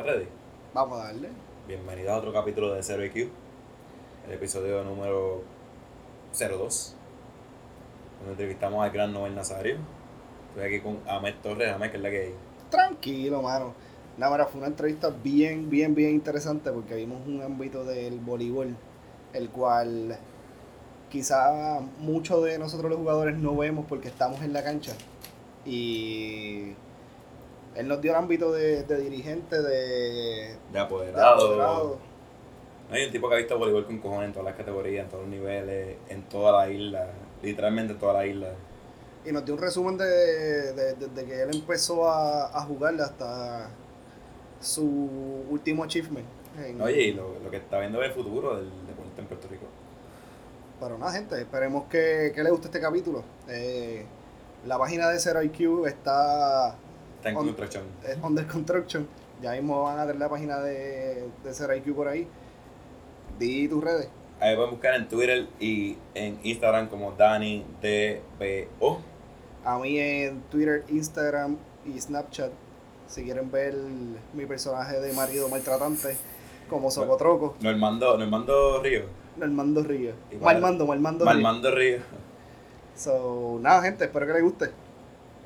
¿Estás ready? Vamos a darle. Bienvenido a otro capítulo de Zero IQ, el episodio número 02, donde entrevistamos al gran Noel Nazario. Estoy aquí con Ahmed Torres, Ahmed, que es la que hay. Tranquilo, mano. Nada, mira, fue una entrevista bien, bien, bien interesante porque vimos un ámbito del voleibol, el cual quizá muchos de nosotros los jugadores no vemos porque estamos en la cancha. Y él nos dio el ámbito de, de dirigente, de, De de apoderado. apoderado. No, hay un tipo que ha visto voleibol con cojones en todas las categorías, en todos los niveles, en toda la isla, literalmente en toda la isla. Y nos dio un resumen de, de- que él empezó a, a jugar hasta su último achievement. en- Oye, y lo, lo que está viendo es el futuro del deporte en Puerto Rico. Pero nada, gente, esperemos que, que les guste este capítulo. Eh, la página de Zero IQ está Está en On- construcción. eh, under construction. Ya mismo van a tener la página de, de Zero IQ por ahí. Di tus redes. Ahí pueden buscar en Twitter y en Instagram como Dani DBO. A mí en Twitter, Instagram y Snapchat. Si quieren ver mi personaje de marido maltratante como Socotroco, Normando, Normando Río. Normando Río. Igual. Malmando, Malmando Río. Normando Río. So, nada, gente, espero que les guste.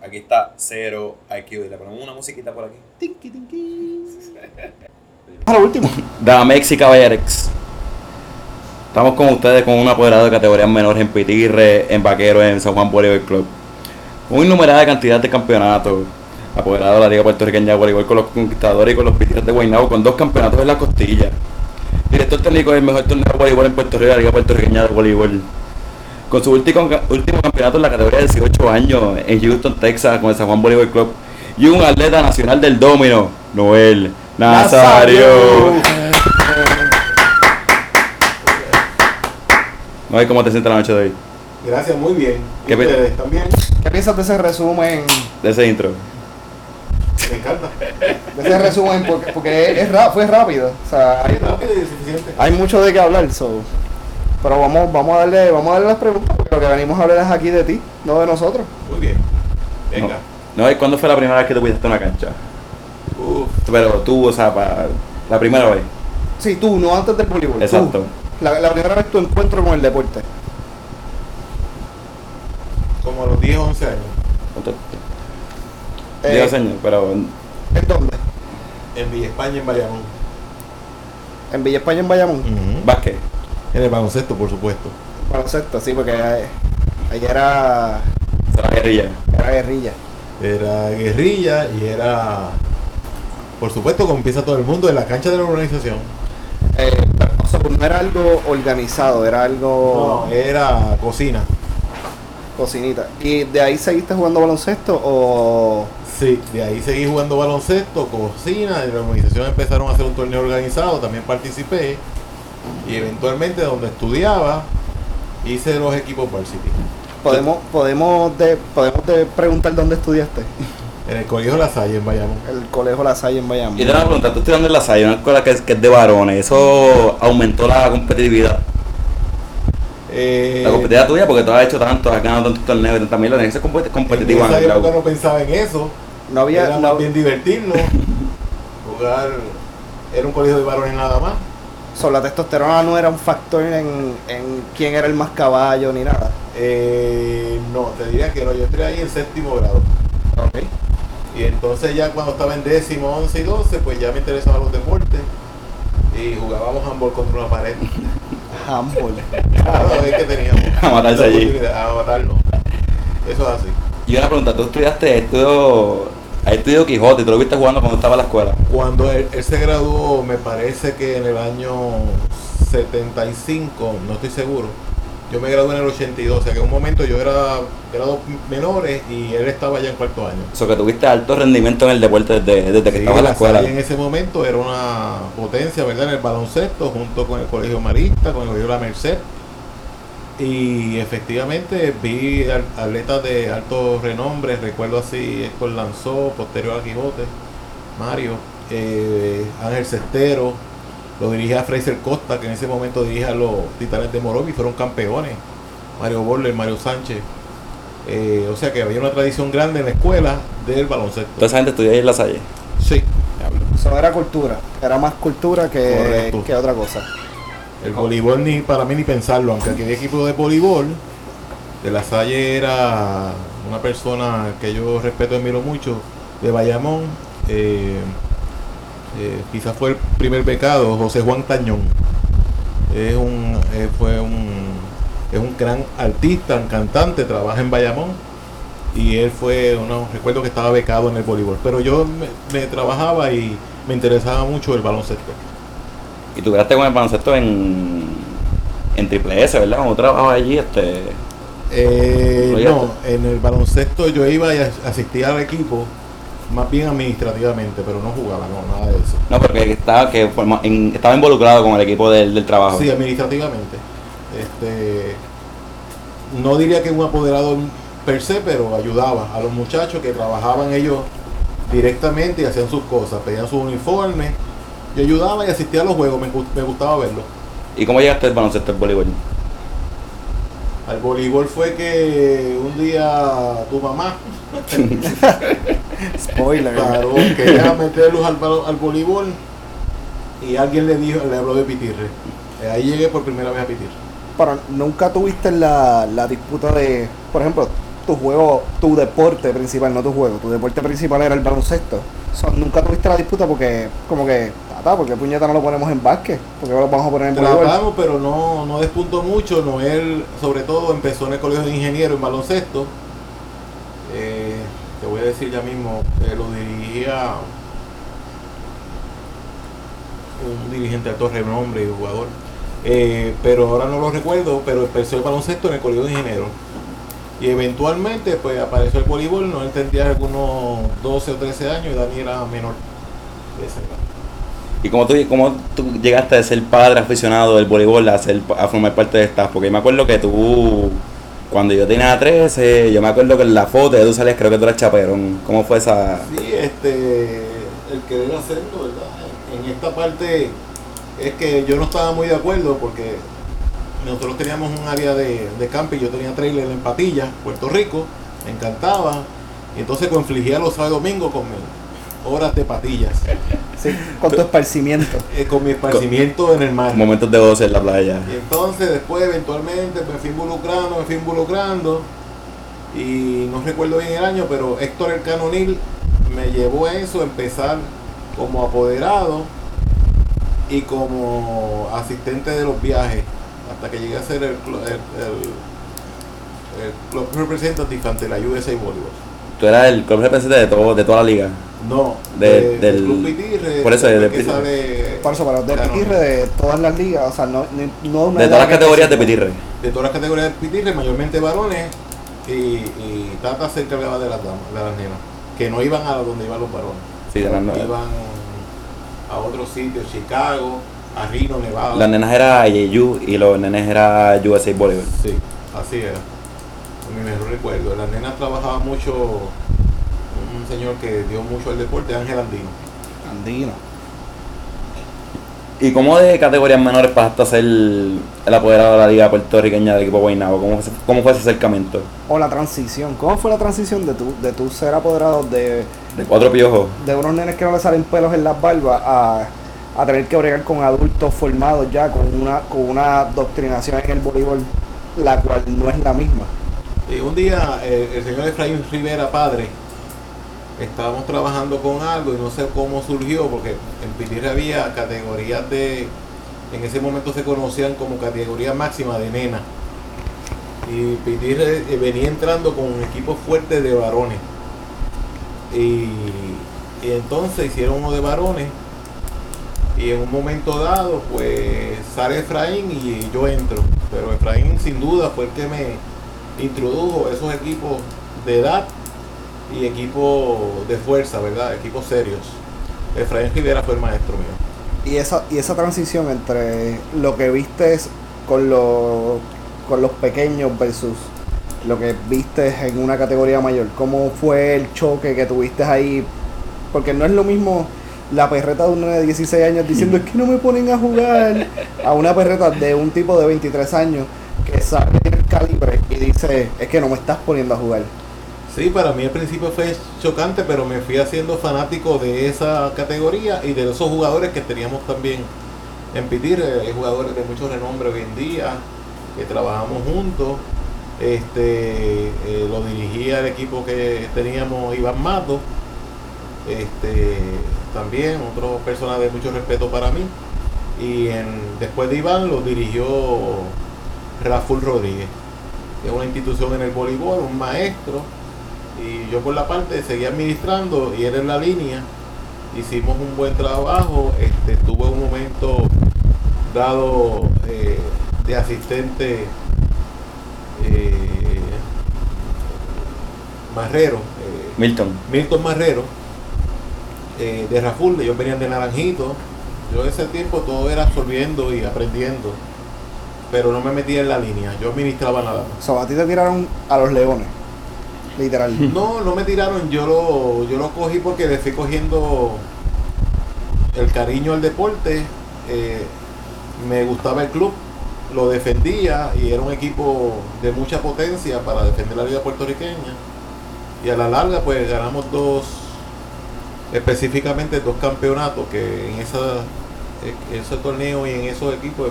Aquí está Cero IQ. Y le ponemos una musiquita por aquí. Tinky, tinky. A lo último. Damex y Caballerex. Estamos con ustedes con un apoderado de categorías menores en Pitirre, en Vaquero, en San Juan Voleibol Club. Una innumerada cantidad de campeonatos. Apoderado de la Liga Puertorriqueña de Voleibol con los Conquistadores y con los Pitirres de Guaynabo, con dos campeonatos en la costilla. Director técnico del mejor torneo de voleibol en Puerto Rico, la Liga Puertorriqueña de Voleibol. Con su último, último campeonato en la categoría de 18 años en Houston, Texas, con el San Juan Voleibol Club. Y un atleta nacional del domino, Noel Nazario. Noel, ¿cómo te sientes la noche de hoy? Gracias, muy bien. ¿Y ¿Qué ustedes también? ¿Qué piensas de ese resumen? De ese intro. Me encanta. De ese resumen porque, porque es, ra- fue rápido. O sea, hay, Rápido y suficiente. hay mucho de qué hablar. So. Pero vamos, vamos a darle, vamos a darle las preguntas porque lo que venimos a hablar es aquí de ti, no de nosotros. Muy bien. Venga. Noel, ¿cuándo fue la primera vez que te pusiste en una cancha? Uf. Pero tú, o sea, para la primera vez. Sí, tú, no antes del voleibol. tú. Exacto. La, la primera vez tu encuentro con el deporte. Como a los 10 o 11 años. ¿Cuánto? Eh, Diga, señor, pero ¿En dónde? En Villa España, en Bayamón. En Villa España, en Bayamón. básquet. En el baloncesto, por supuesto. Baloncesto, sí, porque ahí ahí era, la guerrilla. era guerrilla. Era guerrilla y era. Por supuesto, como empieza todo el mundo, en la cancha de la organización. Eh, o sea, pues no era algo organizado, era algo No, era cocina. cocinita. ¿Y de ahí seguiste jugando baloncesto o...? Sí, de ahí seguí jugando baloncesto, cocina, en la organización empezaron a hacer un torneo organizado, también participé. Y eventualmente donde estudiaba, hice los equipos varsity. Podemos, podemos, de, podemos de preguntar dónde estudiaste. En el colegio La Salle, en Bayamón. El colegio La Salle en Bayamón. Y te voy a preguntar, tú estudiando en la Salle, una escuela que es, que es de varones, ¿eso aumentó la competitividad? Eh, La competitividad tuya, porque tú has hecho tanto, has ganado tantos torneos, y que ser compet- en competitivo en esa el época no pensaba en eso. No había... era no- más bien divertirnos. jugar. Era un colegio de varones nada más. So, la testosterona no era un factor en, en quién era el más caballo ni nada. Eh, no, te diría que no. Yo entré ahí en séptimo grado. Y entonces ya cuando estaba en décimo, once y doce, pues ya me interesaban los deportes. Y jugábamos handball contra una pared. Handball. Cada vez que teníamos. A matarse allí. A matarnos. Eso es así. Y una pregunta, tú estudiaste, estudio, has estudiado Quijote, y tú lo viste jugando cuando estaba en la escuela. Cuando él, él se graduó, me parece que en el año 75, no estoy seguro. Yo me gradué en el 82, o sea que en un momento yo era grados menores y él estaba ya en cuarto año. O sea, que tuviste alto rendimiento en el deporte desde, desde que Sí, estabas en la escuela. Salle en ese momento era una potencia, ¿verdad? En el baloncesto, junto con el Colegio Marista, con el Colegio La Merced. Y efectivamente vi atletas de alto renombre, recuerdo así, Héctor Lanzó, posterior a Quijote, Mario, eh, Ángel Cestero, lo dirigía Fraser Costa, que en ese momento dirigía a los Titanes de Morovi, fueron campeones, Mario Borler, Mario Sánchez. Eh, o sea que había una tradición grande en la escuela del baloncesto. Toda esa gente estudia ahí en la Salle. Sí. Eso era cultura. Era más cultura que, que otra cosa. El voleibol ni para mí ni pensarlo, aunque aquel equipo de voleibol de la Salle era una persona que yo respeto y admiro mucho, de Bayamón, eh, eh, quizás fue el primer becado, José Juan Tañón. Es un, eh, fue un, es un gran artista, un cantante, trabaja en Bayamón y él fue, uno, recuerdo que estaba becado en el voleibol, pero yo me, me trabajaba y me interesaba mucho el baloncesto. Y tú quedaste con el baloncesto en, en Triple S, ¿verdad? Cuando trabajabas allí, este... Eh, no, en el baloncesto yo iba y as- asistía al equipo más bien administrativamente, pero no jugaba, no, nada de eso. No, porque estaba, que forma- en- estaba involucrado con el equipo del, del trabajo. Sí, administrativamente. Este, no diría que un apoderado per se, pero ayudaba a los muchachos que trabajaban ellos directamente y hacían sus cosas, pedían sus uniformes. Yo ayudaba y asistía a los juegos, me, me gustaba verlo. ¿Y cómo llegaste al baloncesto al voleibol? Al voleibol fue que un día tu mamá Spoiler. Claro, quería meter luz al, balo- al voleibol y alguien le dijo, le habló de Pitirre. Eh, Ahí llegué por primera vez a Pitirre. Pero nunca tuviste la, la disputa de, por ejemplo, tu juego, tu deporte principal, no tu juego, tu deporte principal era el baloncesto. So, nunca tuviste la disputa porque, como que, porque puñeta no lo ponemos en básquet? porque lo vamos a poner en? Tratamos, pero no, no despuntó mucho. Noel, sobre todo, empezó en el colegio de ingenieros en baloncesto. Eh, te voy a decir ya mismo, eh, lo dirigía un dirigente alto renombre y jugador. Eh, pero ahora no lo recuerdo, pero empezó el baloncesto en el colegio de ingenieros. Y eventualmente pues apareció el voleibol, no entendía algunos 12 o 13 años y Dani era menor de esa edad. ¿Y cómo tú, cómo tú llegaste a ser padre aficionado del voleibol a, ser, a formar parte de staff? Porque yo me acuerdo que tú, cuando yo tenía 13, yo me acuerdo que en la foto de tú salías, creo que tú eras chaperón. ¿Cómo fue esa...? Sí, este, el querer hacerlo, ¿verdad? En esta parte es que yo no estaba muy de acuerdo porque nosotros teníamos un área de, de camping, yo tenía trailer en Patilla, Puerto Rico, me encantaba, y entonces confligía los sábados y domingos con mis horas de patillas, Sí, con tu esparcimiento. eh, con mi esparcimiento en el mar. Momentos de goce en la playa. Y entonces después eventualmente me fui involucrando, me fui involucrando y no recuerdo bien el año, pero Héctor El Canonil me llevó a eso, a empezar como apoderado y como asistente de los viajes, hasta que llegué a ser el, el, el- el club representative ante la USA Volleyball. Tú eras el club representante de, todo, de toda la liga. No, De- de- del- Club Pitirre, por eso, de- de Pitirre. sale Por eso, pero de. Pitirre de todas las ligas, o sea, no, ni- no una De todas las categorías de. Pitirre. de todas las categorías de pitirre, mayormente varones, y, y Tata se encargaba de las damas, de las nenas, que no iban a donde iban los varones, Sí, de las no- iban a otros sitios, Chicago, a Reno, Nevada. Las nenas era YU y los nenes era USA Volleyball. Sí, así era. Mi mejor recuerdo. Las nenas trabajaba mucho, un señor que dio mucho al deporte, Ángel Andino. Andino. ¿Y cómo de categorías menores pasaste a ser el apoderado de la liga puertorriqueña del equipo Guaynabo? ¿Cómo, fue- ¿Cómo fue ese acercamiento? O la transición. ¿Cómo fue la transición de tu, de tu ser apoderado de, De cuatro piojos. de unos nenes que no le salen pelos en las barbas a, a tener que bregar con adultos formados ya con una, con una doctrinación en el voleibol la cual no es la misma? Y un día eh, el señor Efraín Rivera, padre, estábamos trabajando con algo y no sé cómo surgió, porque en Pitirre había categorías de, en ese momento se conocían como categoría máxima de nena. Y Pitirre eh, venía entrando con un equipo fuerte de varones. Y entonces hicieron uno de varones. Y en un momento dado, pues sale Efraín y yo entro. Pero Efraín sin duda fue el que me introdujo esos equipos de edad y equipos de fuerza, ¿verdad? Equipos serios. Efraín Rivera fue el maestro mío. Y esa, y esa transición entre lo que viste con los, con los pequeños versus lo que viste en una categoría mayor, ¿cómo fue el choque que tuviste ahí? Porque no es lo mismo la perreta de un nene de 16 años diciendo es que no me ponen a jugar a una perreta de un tipo de 23 años que sabe el calibre y dice es que no me estás poniendo a jugar. Sí, para mí al principio fue chocante, pero me fui haciendo fanático de esa categoría y de esos jugadores que teníamos también en Pitir. Hay jugadores de mucho renombre hoy en día, que trabajamos juntos. Este, eh, lo dirigía el equipo que teníamos Iván Mato. Este, también otro persona de mucho respeto para mí. Y después de Iván lo dirigió Rafael Rodríguez, es una institución en el voleibol, un maestro. Y yo por la parte seguía administrando y él en la línea. Hicimos un buen trabajo. Este, tuve un momento dado eh, de asistente eh, Marrero, eh, Milton. Milton Marrero, eh, de Raful, ellos venían de Naranjito. Yo en ese tiempo todo era absorbiendo y aprendiendo, pero no me metía en la línea, yo administraba nada más. So, a ti te tiraron a los leones. Literal. No, no me tiraron, yo lo, yo lo cogí porque le fui cogiendo el cariño al deporte. eh, me gustaba el club, lo defendía y era un equipo de mucha potencia para defender la liga puertorriqueña. Y a la larga pues ganamos dos, específicamente dos campeonatos que en esa, en ese torneo y en esos equipos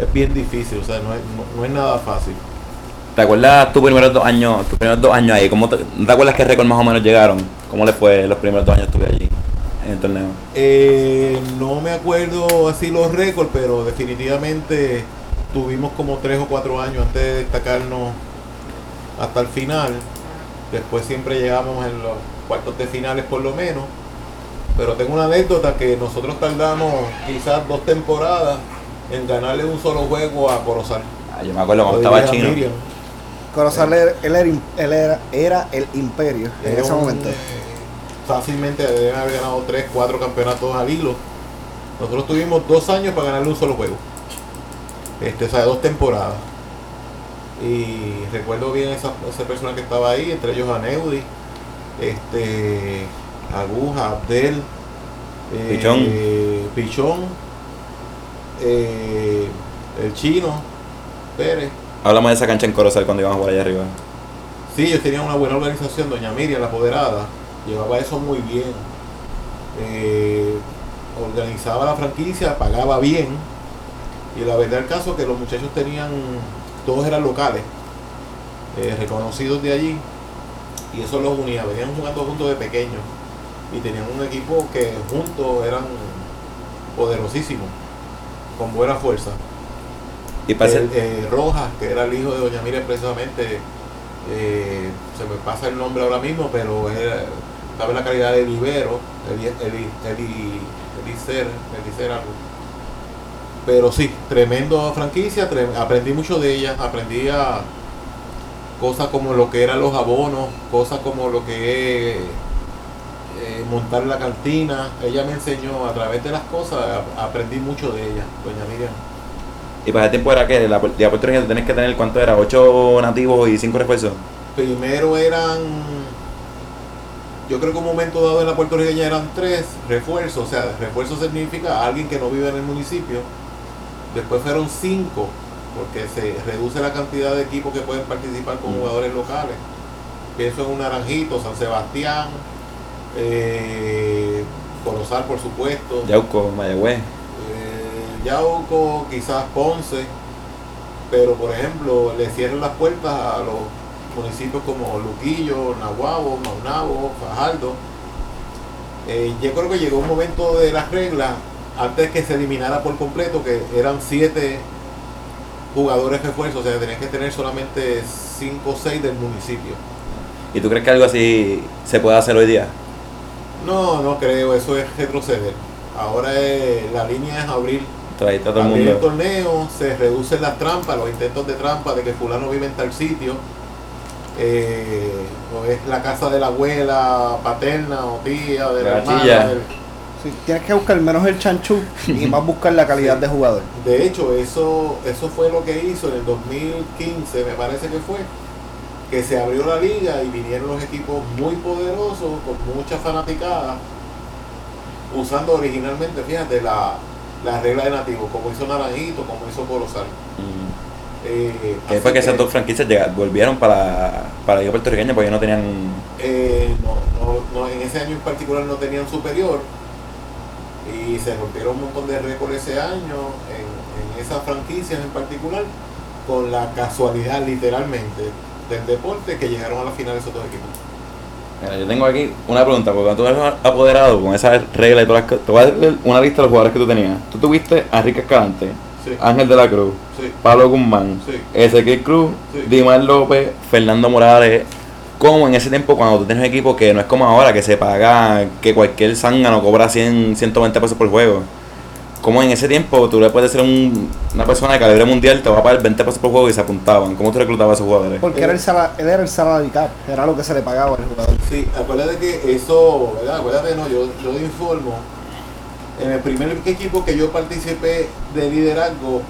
es bien difícil, o sea, no es, no- no es nada fácil. ¿Te acuerdas tus primeros dos años, tus primeros dos años ahí? ¿Cómo te, ¿no te acuerdas qué récord más o menos llegaron? ¿Cómo le fue los primeros dos años que estuve allí en el torneo? Eh, no me acuerdo así los récords, pero definitivamente tuvimos como tres o cuatro años antes de destacarnos hasta el final. Después siempre llegamos en los cuartos de finales por lo menos. Pero tengo una anécdota que nosotros tardamos quizás dos temporadas en ganarle un solo juego a Corozal. Ah, yo me acuerdo cuando estaba chino. Miriam. Corozal era, él era, él era, era el imperio en Era ese un, momento. eh, fácilmente deben haber ganado tres, cuatro campeonatos al hilo. Nosotros tuvimos dos años para ganarle un solo juego. Este, o sea, dos temporadas. Y recuerdo bien esa, esa persona que estaba ahí, entre ellos a Neudi, este, Aguja, Abdel, eh, Pichón. Pichón, eh, el chino, Pérez. Hablamos de esa cancha en Corozal cuando íbamos por allá arriba. Sí, ellos tenían una buena organización, doña Miriam, la apoderada, llevaba eso muy bien. Eh, organizaba la franquicia, pagaba bien. Y la verdad el caso es que los muchachos tenían, todos eran locales, eh, reconocidos de allí. Y eso los unía, venían jugando juntos de pequeños. Y tenían un equipo que juntos eran poderosísimos, con buena fuerza. Y El, eh, Rojas, que era el hijo de Doña Miriam precisamente, eh, se me pasa el nombre ahora mismo, pero era, estaba en la calidad de libero, Eli, Eli, Eli, Elicer, Elicer algo. Pero sí, tremendo franquicia, tre- aprendí mucho de ella, aprendí a cosas como lo que eran los abonos, cosas como lo que es eh, montar la cantina. Ella me enseñó a través de las cosas, a- aprendí mucho de ella, Doña Miriam. y para ese tiempo era que la Liga puertorriqueña tenés que tener, ¿cuánto era? ¿Ocho nativos y cinco refuerzos? Primero eran, yo creo que un momento dado en la puertorriqueña eran tres refuerzos, o sea, refuerzo significa alguien que no vive en el municipio. Después fueron cinco, porque se reduce la cantidad de equipos que pueden participar con Mm. jugadores locales. Pienso en un Naranjito, San Sebastián, eh, Corozal, por supuesto. Yauco, Mayagüez. Eh, Yauco, quizás Ponce, pero por ejemplo le cierran las puertas a los municipios como Luquillo, Nahuabo, Maunabo, Fajardo. Eh, yo creo que llegó un momento de las reglas, antes que se eliminara por completo, que eran siete jugadores refuerzos, o sea, tenías que tener solamente cinco o seis del municipio. ¿Y tú crees que algo así se puede hacer hoy día? No, no creo, eso es retroceder. Ahora es- la línea es abrir está todo el Abrir el mundo. torneo, se reducen las trampas, los intentos de trampa de que fulano vive en tal sitio, eh, o es la casa de la abuela paterna o tía, de la, La hermana. chilla. del- Sí, tienes que buscar menos el chanchú y más buscar la calidad Sí. de jugador. De hecho, eso, eso fue lo que hizo en el 2015, me parece que fue, que se abrió la liga y vinieron los equipos muy poderosos, con mucha fanaticada, usando originalmente, fíjate, la, la regla de nativos, como hizo Naranjito, como hizo Corozal. Mm. Eh, así fue que esas dos franquicias llegaron, volvieron para, para la Liga Puertorriqueña porque no tenían. Eh, no, no, no, en ese año en particular no tenían superior y se rompieron un montón de récords ese año en, en esas franquicias en particular con la casualidad literalmente del deporte que llegaron a la final esos dos equipos. Mira, yo tengo aquí una pregunta, porque cuando tú eres apoderado con esa regla y todas las cosas, te voy a dar una lista de los jugadores que tú tenías. Tú tuviste a Enrique Escalante, Sí, Ángel de la Cruz, sí, Pablo Guzmán, sí. Ezequiel Cruz. Dimar López, Fernando Morales. Como en ese tiempo cuando tú tienes un equipo que no es como ahora, que se paga, que cualquier zángano cobra 100, 120 pesos por juego. Como en ese tiempo tú le puedes a un- una persona de calibre mundial, te va a pagar 20 pesos por juego y se apuntaban. ¿Cómo tú reclutabas a esos jugadores? Porque era el sala, él era el salary cap, era lo que se le pagaba al jugador. Sí, acuérdate que eso, ¿verdad? Acuérdate, no, yo, yo te informo. En el primer equipo que yo participé de liderazgo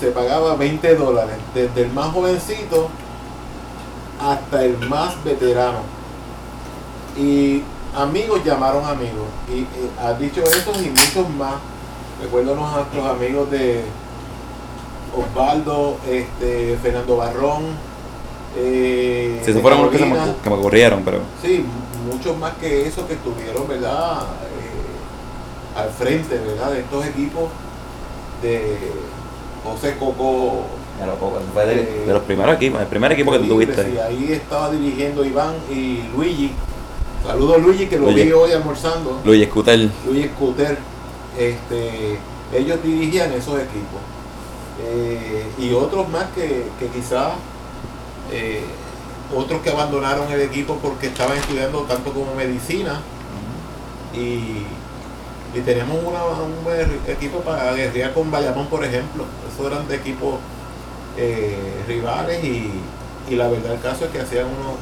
se pagaba 20 dólares, desde el más jovencito hasta el más veterano. Y amigos llamaron amigos. Y, y has dicho eso y muchos más. Recuerdo a nuestros amigos de Osvaldo, este, Fernando Barrón. Eh, Si se fueron los que, se me, que me ocurrieron, pero. Sí, muchos más que eso que estuvieron, ¿verdad? Eh, al frente, ¿verdad? De estos equipos de José Coco. Fue de, de los primeros equipos, el primer equipo que tú tuviste. Y ahí estaba dirigiendo Iván y Luigi. Saludos Luigi, que lo Luigi. vi hoy almorzando. Luis Scooter. Luigi Scooter. Este, ellos dirigían esos equipos. Eh, y otros más que, que quizás eh, otros que abandonaron el equipo porque estaban estudiando tanto como medicina. Y, y teníamos una- un equipo para guerrear con Bayamón por ejemplo. Esos eran de equipos eh, rivales y, y la verdad el caso es que hacían unos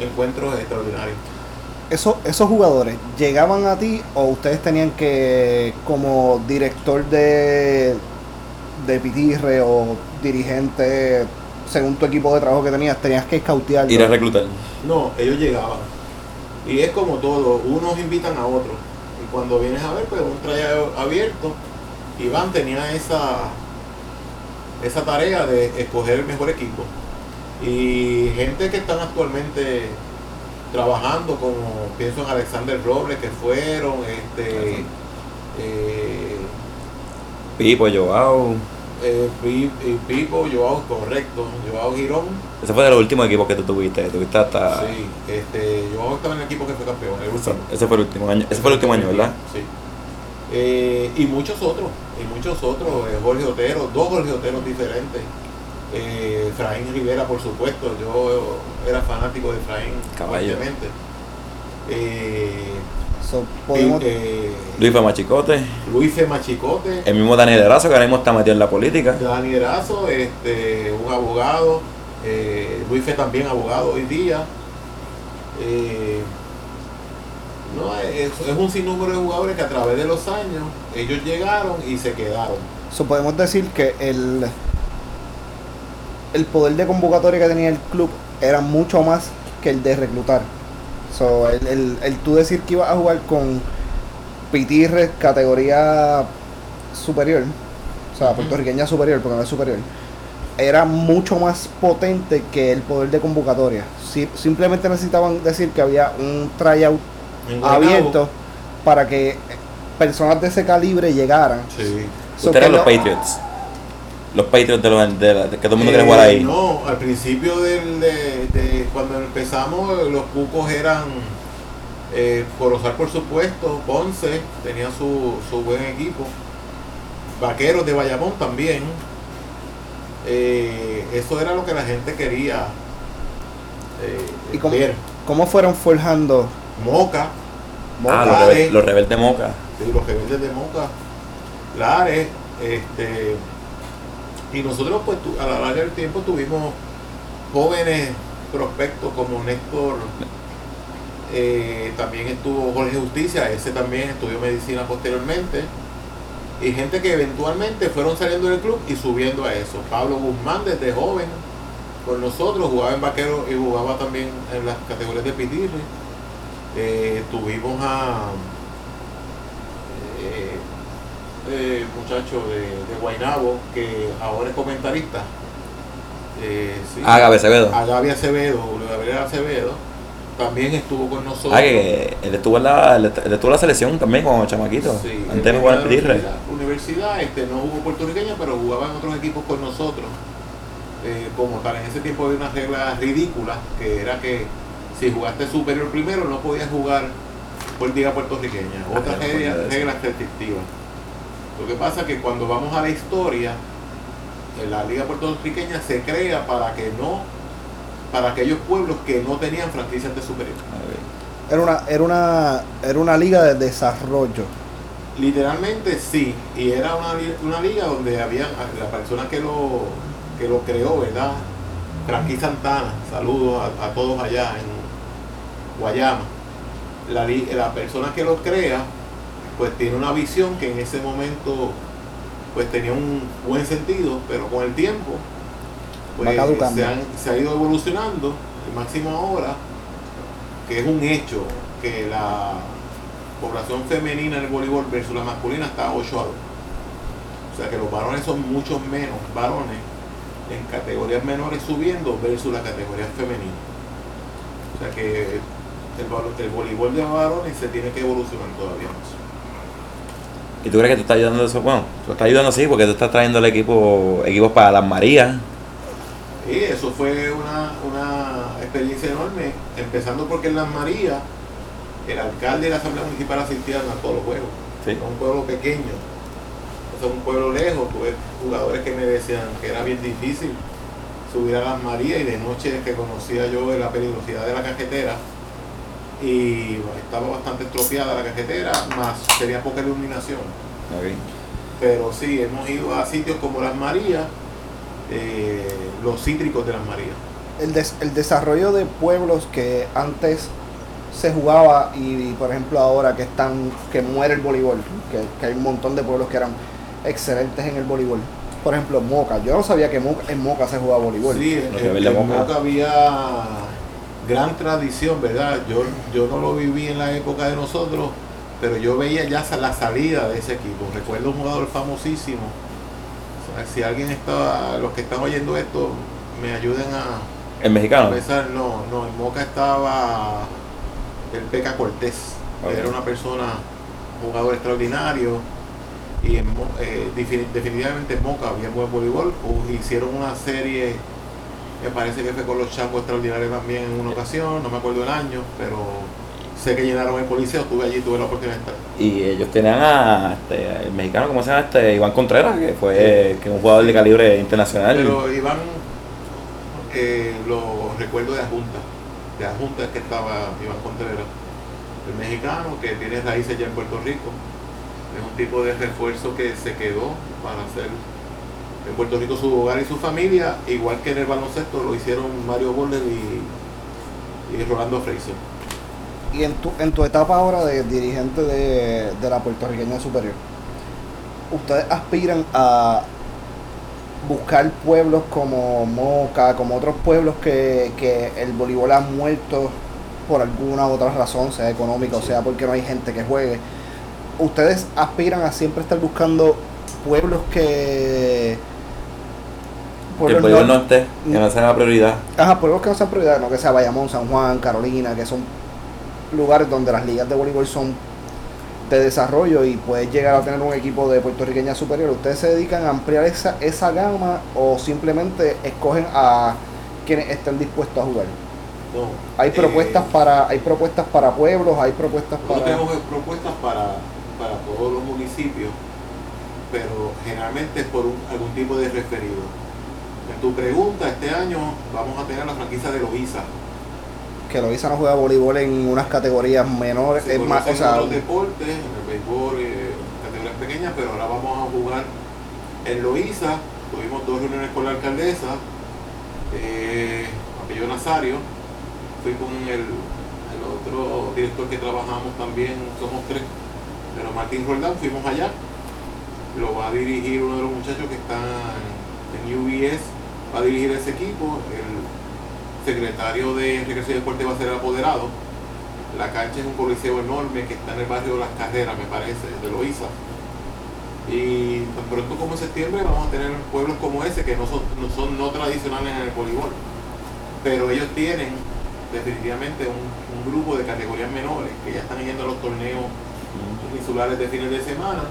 encuentros extraordinarios Eso, ¿Esos jugadores llegaban a ti o ustedes tenían que, como director de, de Pitirre o dirigente, según tu equipo de trabajo que tenías, tenías que escautear? Ir a reclutar. No, ellos llegaban. Y es como todo, unos invitan a otros. Y cuando vienes a ver, pues un trayado abierto. Iván tenía esa, esa tarea de escoger el mejor equipo. Y gente que están actualmente trabajando, como pienso en Alexander Robles, que fueron, este, eh, Pipo, Joao. eh, Pi- Pipo, Joao, correcto, Joao Girón, Ese fue de los últimos equipos que tú tuviste. Tuviste hasta. Sí, este, yo estaba en el equipo que fue campeón, el último. Ese fue el último año. Ese fue el último año, ¿verdad? Sí. Eh, y muchos otros, y muchos otros, eh, Jorge Otero, dos Jorge Oteros diferentes. Eh, Efraín Rivera, por supuesto, yo era fanático de Efraín, Caballo. obviamente. Eh, So, podemos, eh, Luis Machicote. Luis Fe Machicote, El mismo Daniel Erazo, que ahora mismo está metido en la política. Dani Erazo, este, un abogado, eh, Luis Fe también abogado hoy día. Eh, no, es, es un sinnúmero de jugadores que a través de los años ellos llegaron y se quedaron. so, podemos decir que el, el poder de convocatoria que tenía el club era mucho más que el de reclutar. So, el, el, el tú decir que ibas a jugar con Pitirres categoría superior, o sea, puertorriqueña superior, porque no es superior, era mucho más potente que el poder de convocatoria. Si- simplemente necesitaban decir que había un tryout abierto para que personas de ese calibre llegaran. Sí. So, Ustedes eran que los no- Patriots. Los Patriots de, los, de, la- de que todo el mundo quiere Eh, jugar ahí. No, al principio del, de, de- cuando empezamos, los cucos eran eh, Corozal, por supuesto, Ponce tenía su, su buen equipo, Vaqueros de Bayamón también. Eh, eso era lo que la gente quería eh, ¿Y cómo, ver. cómo fueron forjando? Moca, ah, los, Lares, rebel- los rebeldes Moca. sí, los rebeldes de Moca, Lares, este, y nosotros pues a la larga del tiempo tuvimos jóvenes prospectos como Néstor, eh, también estuvo Jorge Justicia, ese también estudió medicina posteriormente, y gente que eventualmente fueron saliendo del club y subiendo a eso. Pablo Guzmán desde joven con nosotros jugaba en vaquero y jugaba también en las categorías de Pitirre. Eh, tuvimos a eh, eh, muchacho de, de Guaynabo que ahora es comentarista, Eh, sí. Ah, Acevedo. A Gaby Acevedo, Julio Gabriel Acevedo, también estuvo con nosotros. Ah, que él estuvo en la, él estuvo en la selección también con Chamaquito. Sí, antes de jugar la Universidad, este, no jugó puertorriqueña, pero jugaba en otros equipos con nosotros. Eh, como tal, en ese tiempo había una regla ridícula, que era que si jugaste superior primero no podías jugar por liga puertorriqueña. Ah, Otra no regla, regla restrictiva. Lo que pasa es que cuando vamos a la historia, en la liga puertorriqueña se crea para que no, para aquellos pueblos que no tenían franquicias de superior. Era una, era una, era una liga de desarrollo. Literalmente sí, y era una, una liga donde había la persona que lo, que lo creó, ¿verdad? Frankie Santana, saludos a, a todos allá en Guayama. La, la persona que lo crea, pues tiene una visión que en ese momento pues tenía un buen sentido, pero con el tiempo pues, se, han- se ha ido evolucionando, y máximo ahora, que es un hecho que la población femenina en el voleibol versus la masculina está 8 a 2. O sea que los varones son muchos menos varones en categorías menores subiendo versus la categoría femenina. O sea que el, el voleibol de varones se tiene que evolucionar todavía más. ¿Y tú crees que te está ayudando eso? Bueno, tú estás ayudando sí, porque tú estás trayendo el equipo, equipos para las Marías. Y eso fue una, una experiencia enorme, empezando porque en Las Marías el alcalde y la asamblea municipal asistían a todos los juegos. Sí. Es un pueblo pequeño, es un pueblo lejos, tuve jugadores que me decían que era bien difícil subir a Las Marías y de noche que conocía yo de la peligrosidad de la cajetera y estaba bastante estropeada la cajetera, más tenía poca iluminación. Pero sí, hemos ido a sitios como Las Marías, eh, los cítricos de Las Marías. El, des- el desarrollo de pueblos que antes se jugaba y, por ejemplo ahora que están que muere el voleibol, que, que hay un montón de pueblos que eran excelentes en el voleibol. Por ejemplo, Moca. Yo no sabía que Moca- en Moca se jugaba voleibol. Sí, en, en. Moca había gran tradición, ¿verdad? Yo, yo no lo viví en la época de nosotros, pero yo veía ya la salida de ese equipo. Recuerdo un jugador famosísimo. O sea, si alguien está, los que están oyendo esto, me ayuden a El mexicano. pensar. No, no, en Moca estaba el Peca Cortés. Era una persona, un jugador extraordinario. Y en eh, defini- definitivamente en Moca había buen voleibol. Hicieron una serie, me parece que fue con los chapos extraordinarios también en una ocasión, no me acuerdo el año, pero sé que llenaron el coliseo, estuve allí, tuve la oportunidad de estar. Y ellos tenían a este, el mexicano, ¿cómo se llama? Este, Iván Contreras, que fue que un jugador de calibre internacional. Pero Iván, eh, lo recuerdo de Junta, de Junta es que estaba Iván Contreras, el mexicano que tiene raíces ya en Puerto Rico. Es un tipo de refuerzo que se quedó para hacer en Puerto Rico su hogar y su familia, igual que en el baloncesto lo hicieron Mario Boller y, y Rolando Fraser. Y en tu, en tu etapa ahora de dirigente de, de la puertorriqueña superior, ¿ustedes aspiran a buscar pueblos como Moca, como otros pueblos que, que el voleibol ha muerto por alguna u otra razón, sea económica o sea porque no hay gente que juegue? ¿Ustedes aspiran a siempre estar buscando pueblos que... que el pueblos voleibol no- no esté, que no sea la prioridad. Ajá, pueblos que no sean prioridad, no que sea Bayamón, San Juan, Carolina, que son lugares donde las ligas de voleibol son de desarrollo y puedes llegar a tener un equipo de puertorriqueña superior. ¿Ustedes se dedican a ampliar esa, esa gama o simplemente escogen a quienes estén dispuestos a jugar? No, Hay eh, propuestas para hay propuestas para pueblos, hay propuestas para tenemos propuestas para, para todos los municipios, pero generalmente es por un- algún tipo de referido. En tu pregunta, este año vamos a tener la franquicia de Loiza. que Loiza no juega voleibol en unas categorías menores, es más, o sea, otros deportes, en el béisbol, eh, categorías pequeñas, pero ahora vamos a jugar en Loiza. Tuvimos dos reuniones con la alcaldesa, eh, apellido Nazario. Fui con el, el otro director que trabajamos también, somos tres, pero Martín Roldán, fuimos allá. Lo va a dirigir uno de los muchachos que está en UBS, va a dirigir ese equipo. El secretario de Recreación y Deporte va a ser apoderado. La cancha es un coliseo enorme que está en el barrio de Las Carreras, me parece, de Loíza. Y tan pronto como en septiembre vamos a tener pueblos como ese que no son no, son no tradicionales en el voleibol. Pero ellos tienen definitivamente un, un grupo de categorías menores que ya están yendo a los torneos insulares de fines de semana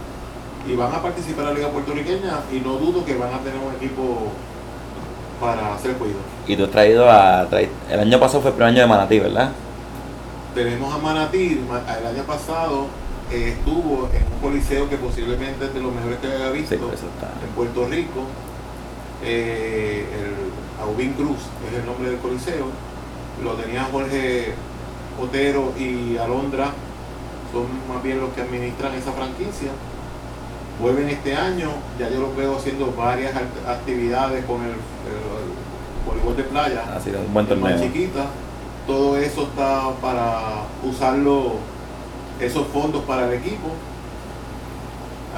y van a participar en la Liga Puertorriqueña y no dudo que van a tener un equipo para hacer cuidado. Y tú has traído a. traí- el año pasado fue el primer año de Manatí, ¿verdad? Tenemos a Manatí, ma- el año pasado eh, estuvo en un coliseo que posiblemente es de los mejores que haya visto Sí, en Puerto Rico, eh, el Aubin Cruz es el nombre del coliseo, lo tenía Jorge Otero y Alondra, son más bien los que administran esa franquicia. Vuelven este año, ya yo los veo haciendo varias act- actividades con el, el voleibol de playa Ha sido un buen más torneo. chiquita. Todo eso está para usarlo, esos fondos para el equipo.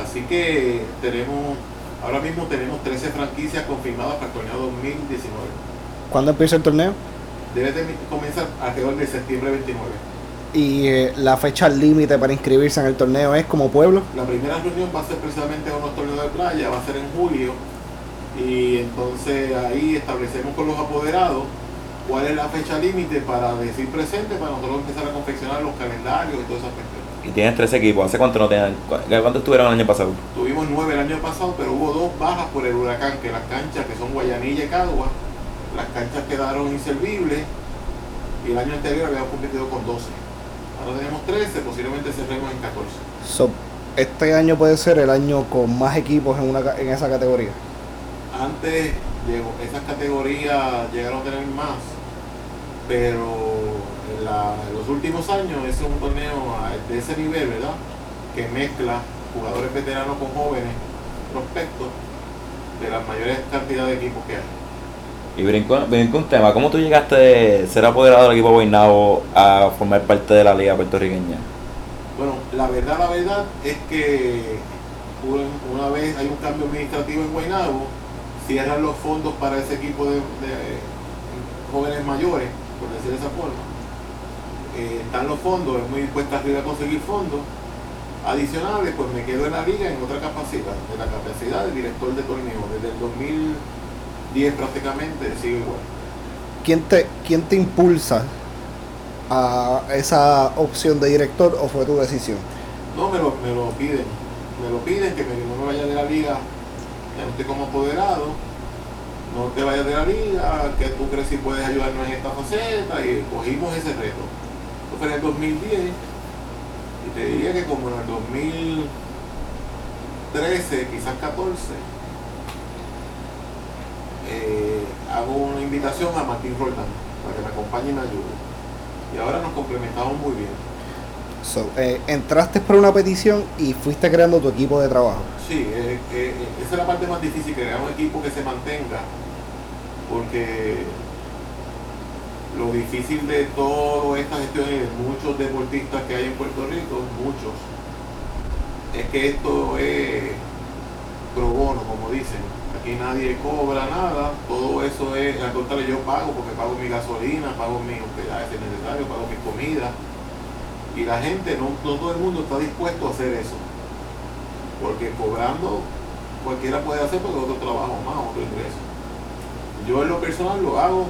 Así que tenemos, ahora mismo tenemos 13 franquicias confirmadas para el torneo 2019. ¿Cuándo empieza el torneo? Debe de comenzar alrededor de septiembre 29. Y eh, la fecha límite para inscribirse en el torneo es como pueblo. La primera reunión va a ser precisamente en unos torneos de playa, va a ser en julio. Y entonces ahí establecemos con los apoderados cuál es la fecha límite para decir presente, para nosotros empezar a confeccionar los calendarios y todas esas cuestiones. Y tienes tres equipos. ¿Hace cuánto no tenían? cu- ¿Cuántos estuvieron el año pasado? Tuvimos nueve el año pasado, pero hubo dos bajas por el huracán, que las canchas que son Guayanilla y Cagua, las canchas quedaron inservibles y el año anterior habíamos competido con 12. Ahora tenemos 13, posiblemente cerremos en 14. So, este año puede ser el año con más equipos en, una, en esa categoría. Antes llegó, esas categorías llegaron a tener más, pero en, la- en los últimos años ese es un torneo de ese nivel, ¿verdad? Que mezcla jugadores veteranos con jóvenes prospectos de la mayores cantidad de equipos que hay. Y brinco, un tema. ¿Cómo tú llegaste de ser apoderado del equipo Guaynabo a formar parte de la liga puertorriqueña? Bueno, la verdad, la verdad es que un- una vez hay un cambio administrativo en Guaynabo, cierran los fondos para ese equipo de, jóvenes mayores, por decir de esa forma. Eh, están los fondos, es muy cuesta arriba conseguir fondos. Adicionales, pues me quedo en la liga en otra capacidad, de la capacidad de director de torneo. Desde el 2010 prácticamente sigo igual. ¿Quién te, quién te impulsa a esa opción de director o fue tu decisión? No, me lo, me lo piden. Me lo piden que me, no me vaya de la liga. Ya no estoy como apoderado. No te vayas de la liga. Que tú crees si puedes ayudarnos en esta faceta. Y cogimos ese reto. Esto fue en el 2010. Y te diría que como en el 2013, quizás 14, eh, hago una invitación a Martín Roldán para que me acompañe y me ayude. Y ahora nos complementamos muy bien. So, eh, entraste por una petición y fuiste creando tu equipo de trabajo. Sí, eh, esa es la parte más difícil, crear un equipo que se mantenga, porque lo difícil de toda esta gestión y de muchos deportistas que hay en Puerto Rico, muchos, es que esto es pro bono, como dicen. Aquí nadie cobra nada, todo eso es, al contrario, yo pago porque pago mi gasolina, pago mi hospedaje si pago mi comida. Y la gente, no, no todo el mundo está dispuesto a hacer eso. Porque cobrando cualquiera puede hacer porque otro trabajo más, otro ingreso. Yo en lo personal lo hago,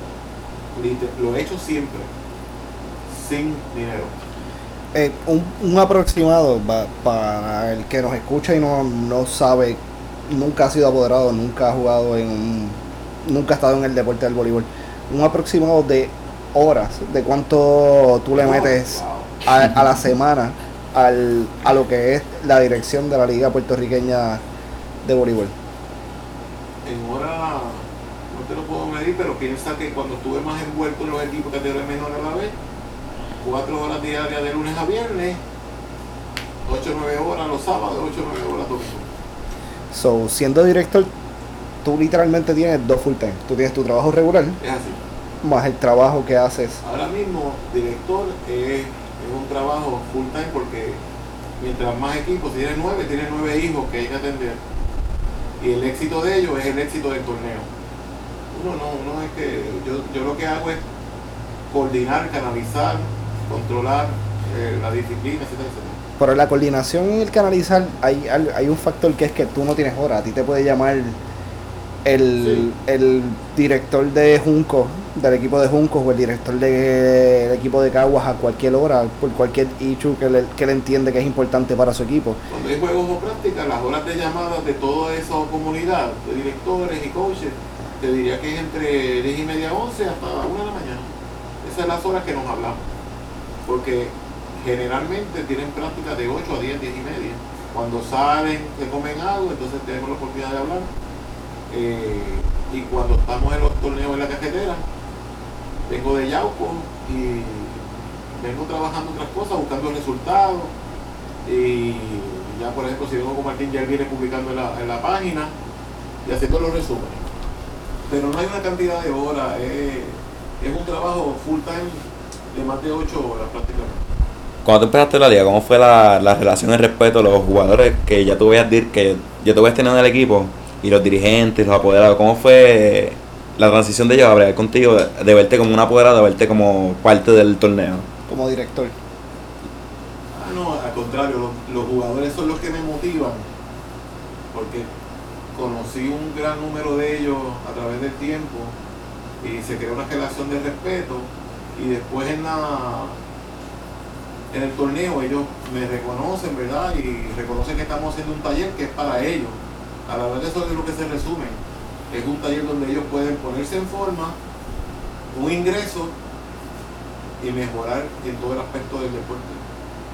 lo he hecho siempre, sin dinero. Eh, un, un aproximado para el que nos escucha y no, no sabe, nunca ha sido apoderado, nunca ha jugado en un, nunca ha estado en el deporte del voleibol. Un aproximado de horas, de cuánto tú le metes a, la semana al, a lo que es la dirección de la Liga Puertorriqueña de Voleibol. En hora, no te lo puedo medir, pero piensa que cuando estuve más envuelto en los equipos categoría menor a la vez, cuatro horas diarias de lunes a viernes, 8 o 9 horas los sábados, 8 o 9 horas domingo. So, siendo director, tú literalmente tienes dos full time. Tú tienes tu trabajo regular, Es así. más el trabajo que haces. Ahora mismo, director es, es un trabajo full time porque mientras más equipos, si tienes nueve, tienes nueve hijos que hay que atender. Y el éxito de ellos es el éxito del torneo. Uno no, uno es que yo, yo lo que hago es coordinar, canalizar, controlar eh, la disciplina, etcétera, etcétera. Pero la coordinación en el canalizar, hay, hay un factor que es que tú no tienes hora. A ti te puede llamar el, el director de Junco, del equipo de Juncos, o el director de- del equipo de Caguas a cualquier hora, por cualquier issue que le, que le entiende que es importante para su equipo. Cuando hay juegos o prácticas, las horas de llamadas de toda esa comunidad, de directores y coaches, te diría que es entre 10 y media 11 hasta 1 de la mañana. Esas son las horas que nos hablamos. Porque generalmente tienen prácticas de 8 a 10, 10 y media. Cuando salen, se comen algo, entonces tenemos la oportunidad de hablar. Eh, y cuando estamos en los torneos en la cajetera, vengo de Yauco y vengo trabajando otras cosas, buscando resultados. Y ya, por ejemplo, si vengo con Martín, ya viene publicando en la, en la página y haciendo los resúmenes. Pero no hay una cantidad de horas, es, es un trabajo full time de más de 8 horas prácticamente. Cuando tú empezaste la liga, ¿cómo fue la, la relación de respeto de los jugadores que ya tú veías que ya tú veías tener en el equipo y los dirigentes, los apoderados? ¿Cómo fue la transición de ellos a bregar contigo, de, de verte como un apoderado, de verte como parte del torneo? Como director. Ah, no, al contrario, los, los jugadores son los que me motivan, porque conocí un gran número de ellos a través del tiempo y se creó una relación de respeto y después en la en el torneo ellos me reconocen, ¿verdad? Y reconocen que estamos haciendo un taller que es para ellos. A la verdad eso es lo que se resume. Es un taller donde ellos pueden ponerse en forma, un ingreso y mejorar en todo el aspecto del deporte.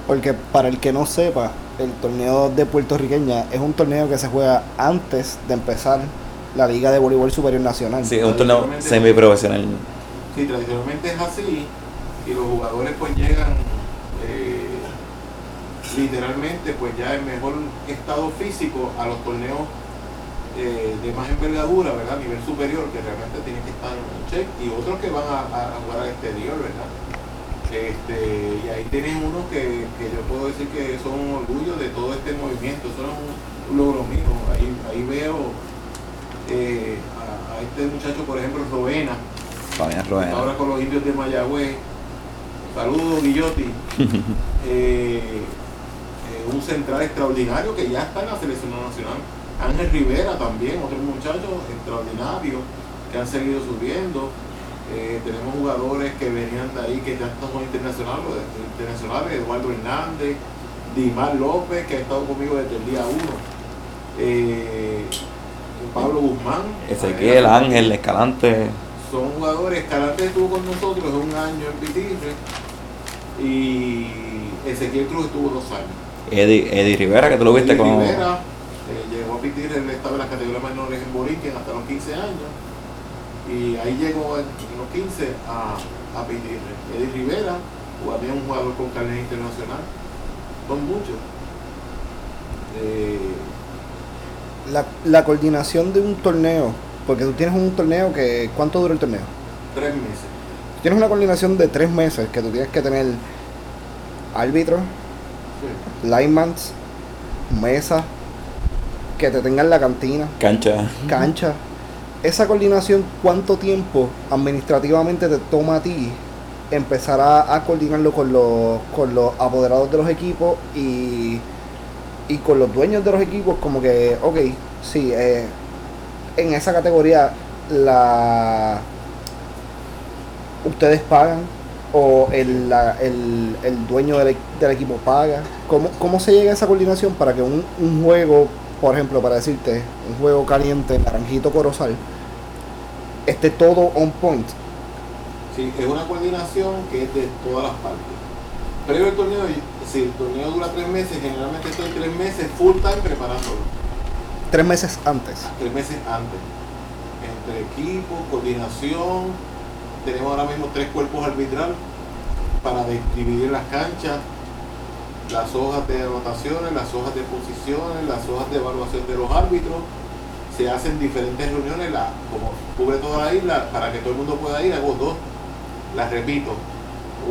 Porque para el que no sepa, el torneo de puertorriqueña es un torneo que se juega antes de empezar la Liga de Voleibol Superior Nacional. Sí, es un torneo semiprofesional. Sí, tradicionalmente es así y los jugadores pues llegan eh, literalmente pues ya en mejor estado físico a los torneos eh, de más envergadura, ¿verdad? A nivel superior que realmente tienen que estar en check y otros que van a, jugar al exterior, ¿verdad? Este, y ahí tienes unos que, que yo puedo decir que son un orgullo de todo este movimiento, es un, un logro mío. Ahí, ahí veo eh, a, a este muchacho, por ejemplo, Robena, Roena. ahora con los indios de Mayagüez. Saludos, Guillotti. Eh, eh, un central extraordinario que ya está en la selección nacional. Ángel Rivera también, otro muchacho extraordinario que han seguido subiendo. Eh, tenemos jugadores que venían de ahí que ya son internacionales, internacionales Eduardo Hernández, Dimar López, que ha estado conmigo desde el día 1. Pablo Guzmán. Ezequiel, Ángel, Escalante. Son jugadores, Escalante estuvo con nosotros un año en Pitirre y Ezequiel Cruz estuvo dos años. Eddie, Eddie Rivera, que tú lo viste Eddie con. Rivera eh, llegó a Pitirre, él estaba en las categorías menores en Borinquen hasta los 15 años y ahí llegó en, los 15 a, a Pitirre. Eddie Rivera, o había un jugador con carnet internacional, son muchos. Eh, La, la coordinación de un torneo, porque tú tienes un torneo que... ¿Cuánto dura el torneo? tres meses. Tienes una coordinación de tres meses que tú tienes que tener árbitros, Sí. linemans, mesa, que te tengan la cantina, Cancha. cancha. Esa coordinación, ¿cuánto tiempo administrativamente te toma a ti empezar a, a coordinarlo con los, con los apoderados de los equipos y, y con los dueños de los equipos? Como que, ok, sí, eh, en esa categoría la ustedes pagan o el, la- el, el dueño del, del equipo paga. ¿Cómo, ¿Cómo se llega a esa coordinación para que un, un juego, por ejemplo, para decirte, un juego caliente, Naranjito Corozal, esté todo on point? Sí, es una coordinación que es de todas las partes. Previo al torneo, si el torneo dura tres meses, generalmente estoy tres meses full time preparándolo. Tres meses antes. Tres meses antes. Entre equipo, coordinación. Tenemos ahora mismo tres cuerpos arbitral para dividir las canchas, las hojas de anotaciones, las hojas de posiciones, las hojas de evaluación de los árbitros. Se hacen diferentes reuniones, la, como cubre toda la isla, para que todo el mundo pueda ir, hago dos. Las repito,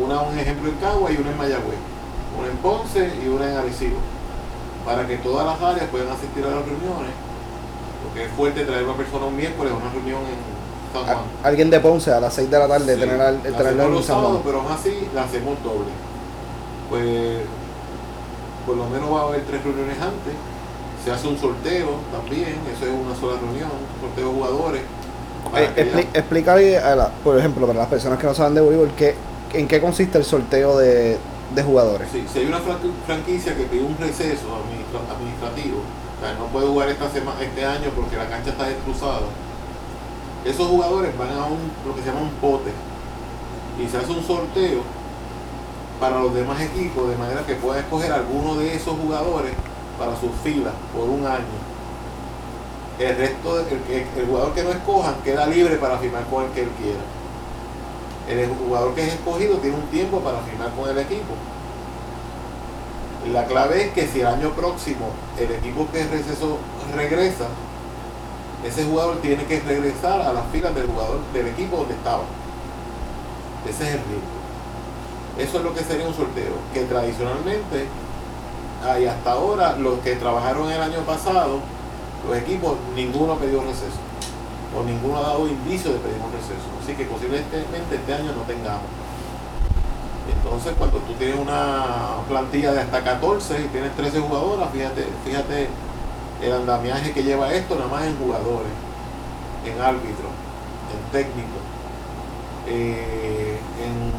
una un ejemplo en Cagua y una en Mayagüez, una en Ponce y una en Arecibo, para que todas las áreas puedan asistir a las reuniones, porque es fuerte traer una persona un miércoles a una reunión en San Juan. A- alguien de Ponce a las 6 de la tarde Sí, tener al- tenerlo en los San Juan. sábados, pero aún así la hacemos doble. Pues, por lo menos va a haber tres reuniones antes. Se hace un sorteo también, eso es una sola reunión, un sorteo de jugadores. Eh, que expli- ya- explícale, a la- por ejemplo, para las personas que no saben de voleibol, ¿qué, ¿en qué consiste el sorteo de, de jugadores? Si hay una franqui- franquicia que pide un receso administra- administrativo, o sea, no puede jugar esta semana, este año porque la cancha está destrozada, esos jugadores van a un, lo que se llama un pote y se hace un sorteo para los demás equipos de manera que pueda escoger alguno de esos jugadores para sus filas por un año. El resto, el, que- el jugador que no escojan queda libre para firmar con el quiera. El jugador que es escogido tiene un tiempo para firmar con el equipo. La clave es que si el año próximo el equipo que recesó regresa, ese jugador tiene que regresar a las filas del jugador del equipo donde estaba. Ese es el riesgo. Eso es lo que sería un sorteo, que tradicionalmente, y hasta ahora, los que trabajaron el año pasado, los equipos, ninguno pidió receso. O ninguno ha dado indicio de pedir un receso. Así que posiblemente este año no tengamos. Entonces, cuando tú tienes una plantilla de hasta 14 y tienes 13 jugadoras, fíjate, fíjate el andamiaje que lleva esto, nada más en jugadores, en árbitros, en técnicos, eh, en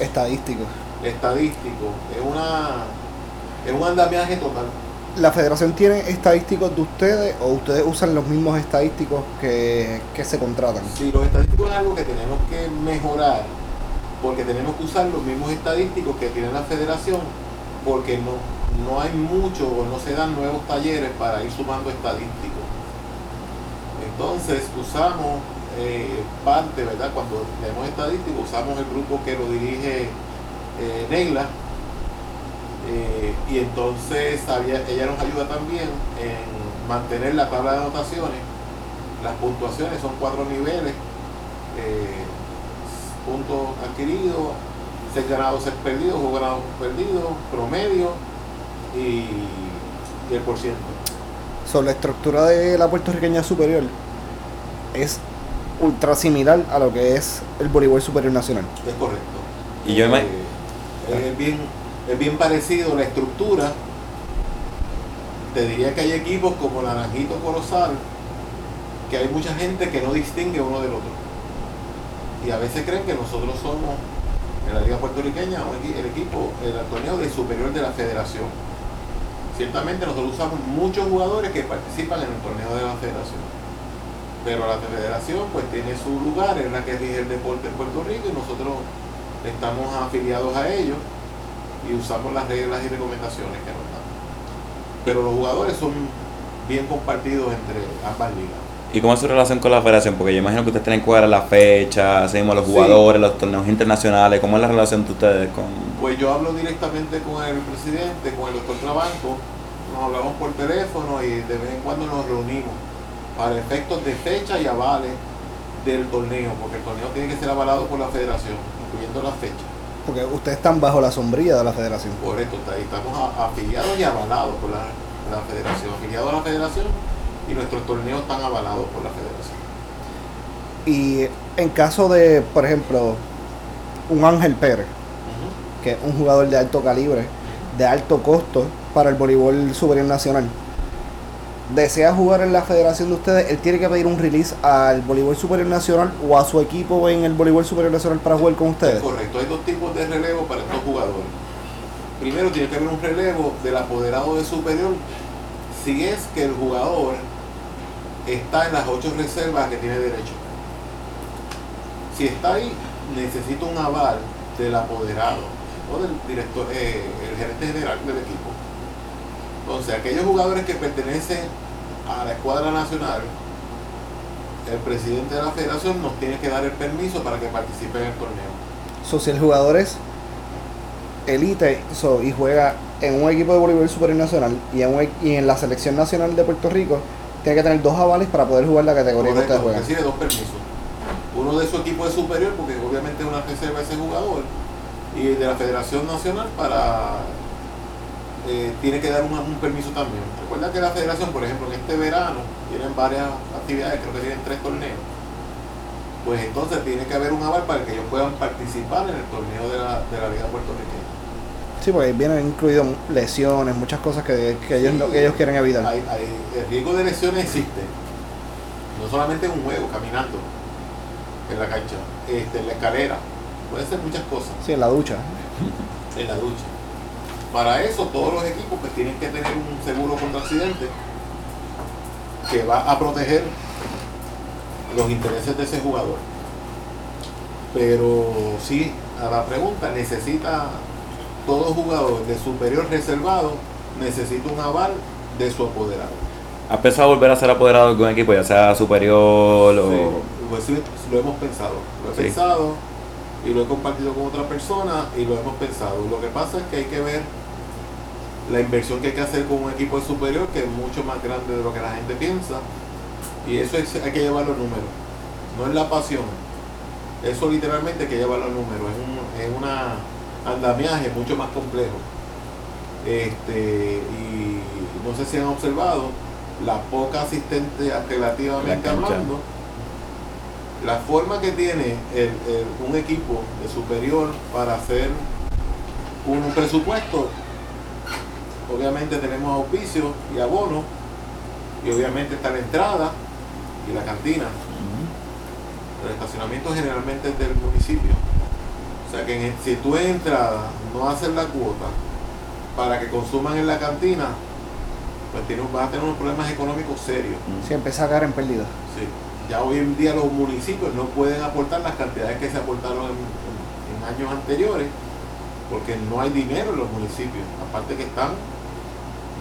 estadísticos. estadísticos. Es, una, es un andamiaje total. ¿La federación tiene estadísticos de ustedes o ustedes usan los mismos estadísticos que, que se contratan? Sí, los estadísticos es algo que tenemos que mejorar, porque tenemos que usar los mismos estadísticos que tiene la federación, porque no, no hay mucho o no se dan nuevos talleres para ir sumando estadísticos. Entonces usamos eh, parte, ¿verdad? Cuando tenemos estadísticos, usamos el grupo que lo dirige eh, Neila, eh, y entonces había- ella nos ayuda también en mantener la tabla de anotaciones. Las puntuaciones son cuatro niveles, eh, puntos adquiridos, seis ganados, seis perdidos, juego ganado, perdido, promedio y, y el por ciento. Sobre la estructura de la puertorriqueña superior es ultra similar a lo que es el voleibol superior nacional. Es correcto. Y yo me- Eh, es, bien, es bien parecido la estructura. Te diría que hay equipos como Naranjito Colosal, que hay mucha gente que no distingue uno del otro. Y a veces creen que nosotros somos, en la Liga Puertorriqueña, el equipo, el torneo de superior de la federación. Ciertamente nosotros usamos muchos jugadores que participan en el torneo de la federación. Pero la federación pues tiene su lugar, es la que rige el deporte en Puerto Rico y nosotros estamos afiliados a ellos y usamos las reglas y recomendaciones que nos dan. Pero los jugadores son bien compartidos entre ambas ligas. ¿Y cómo es su relación con la federación? Porque yo imagino que ustedes tienen que cuadrar la fecha, seguimos los Sí. jugadores, los torneos internacionales. ¿Cómo es la relación de ustedes con...? Pues yo hablo directamente con el presidente, con el doctor Trabanco, nos hablamos por teléfono y de vez en cuando nos reunimos para efectos de fecha y avales del torneo, porque el torneo tiene que ser avalado por la federación, incluyendo la fecha. Porque ustedes están bajo la sombrilla de la federación. Por esto está- estamos afiliados y avalados por la, la federación, afiliados a la federación y nuestros torneos están avalados por la federación. Y en caso de, por ejemplo, un Ángel Pérez, que es un jugador de alto calibre, de alto costo para el voleibol superior nacional, desea jugar en la federación de ustedes, él tiene que pedir un release al voleibol superior nacional o a su equipo en el voleibol superior nacional para jugar con Es ustedes. correcto, hay dos tipos de relevo para estos jugadores. Primero tiene que haber un relevo del apoderado de superior si es que el jugador está en las ocho reservas que tiene derecho. Si está ahí, necesita un aval del apoderado o del director, eh, el gerente general del equipo. Entonces, aquellos jugadores que pertenecen a la escuadra nacional, el presidente de la federación nos tiene que dar el permiso para que participe en el torneo. So, si el jugador es elite so, y juega en un equipo de voleibol superior nacional y en, un e- y en la selección nacional de Puerto Rico, tiene que tener dos avales para poder jugar la categoría que Correcto, ustedes juegan. recibe dos permisos. Uno de su equipo de superior, porque obviamente es una reserva ese jugador, y de la Federación Nacional para eh, tiene que dar un, un permiso también. Recuerda que la federación, por ejemplo, en este verano tienen varias actividades, creo que tienen tres torneos. Pues entonces tiene que haber un aval para que ellos puedan participar en el torneo de la, de la Liga Puertorriqueña. Sí, porque vienen incluidos lesiones, muchas cosas que, que ellos, Sí. que ellos quieren evitar. Hay, hay- el riesgo de lesiones existe. No solamente en un juego, caminando en la cancha, este, en la escalera. Puede ser muchas cosas Sí, en la ducha. en la ducha. Para eso todos los equipos pues, tienen que tener un seguro contra accidentes que va a proteger los intereses de ese jugador. Pero sí, a la pregunta, necesita todo jugador de superior reservado, necesita un aval de su apoderado. ¿Has pensado volver a ser apoderado de algún equipo, ya sea superior o...? Sí, pues sí, lo hemos pensado. Lo he Sí. pensado y lo he compartido con otra persona y lo hemos pensado. Lo que pasa es que hay que ver la inversión que hay que hacer con un equipo de superior que es mucho más grande de lo que la gente piensa. Y eso es- hay que llevarlo a números. No es la pasión. Eso literalmente hay que llevarlo a números. Es, un, es una andamiaje mucho más complejo. Este, y no sé si han observado la poca asistencia relativamente La hablando. La forma que tiene el- el- un equipo de superior para hacer un presupuesto, obviamente tenemos auspicios y abonos, y obviamente está la entrada y la cantina. El estacionamiento generalmente es del municipio. O sea que en el- si tú en entrada no haces la cuota para que consuman en la cantina, pues tienes, vas a tener unos problemas económicos serios. Si empieza a caer en pérdida. Sí. Ya hoy en día los municipios no pueden aportar las cantidades que se aportaron en, en- en años anteriores porque no hay dinero en los municipios. Aparte que están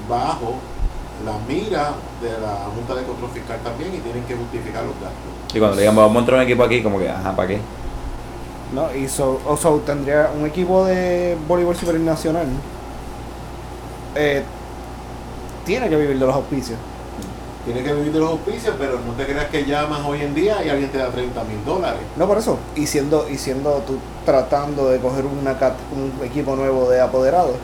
bajo la mira de la Junta de Control Fiscal también y tienen que justificar los gastos. Y cuando le digan, vamos a entrar un equipo aquí, como que, ajá, ¿para qué? ¿no? Y so, o so, tendría un equipo de voleibol superior nacional. eh, tiene que vivir de los auspicios. Tienes que vivir de los auspicios, pero no te creas que llamas hoy en día y alguien te da 30 mil dólares. No por eso. Y siendo, y siendo tú tratando de coger una un equipo nuevo de apoderados,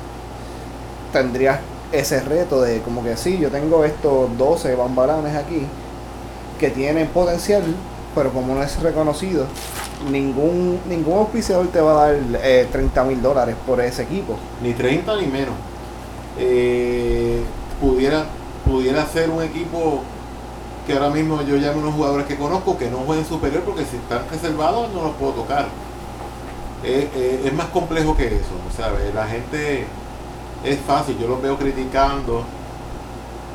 tendrías ese reto de como que sí, yo tengo estos 12 bambalanes aquí que tienen potencial, pero como no es reconocido, ningún ningún auspiciador te va a dar eh, 30 mil dólares por ese equipo. Ni 30 ni menos. Eh, pudiera, pudiera ser un equipo que ahora mismo yo llamo unos jugadores que conozco que no jueguen superior porque si están reservados no los puedo tocar. Eh, eh, es más complejo que eso, ¿sabes? La gente es fácil, yo los veo criticando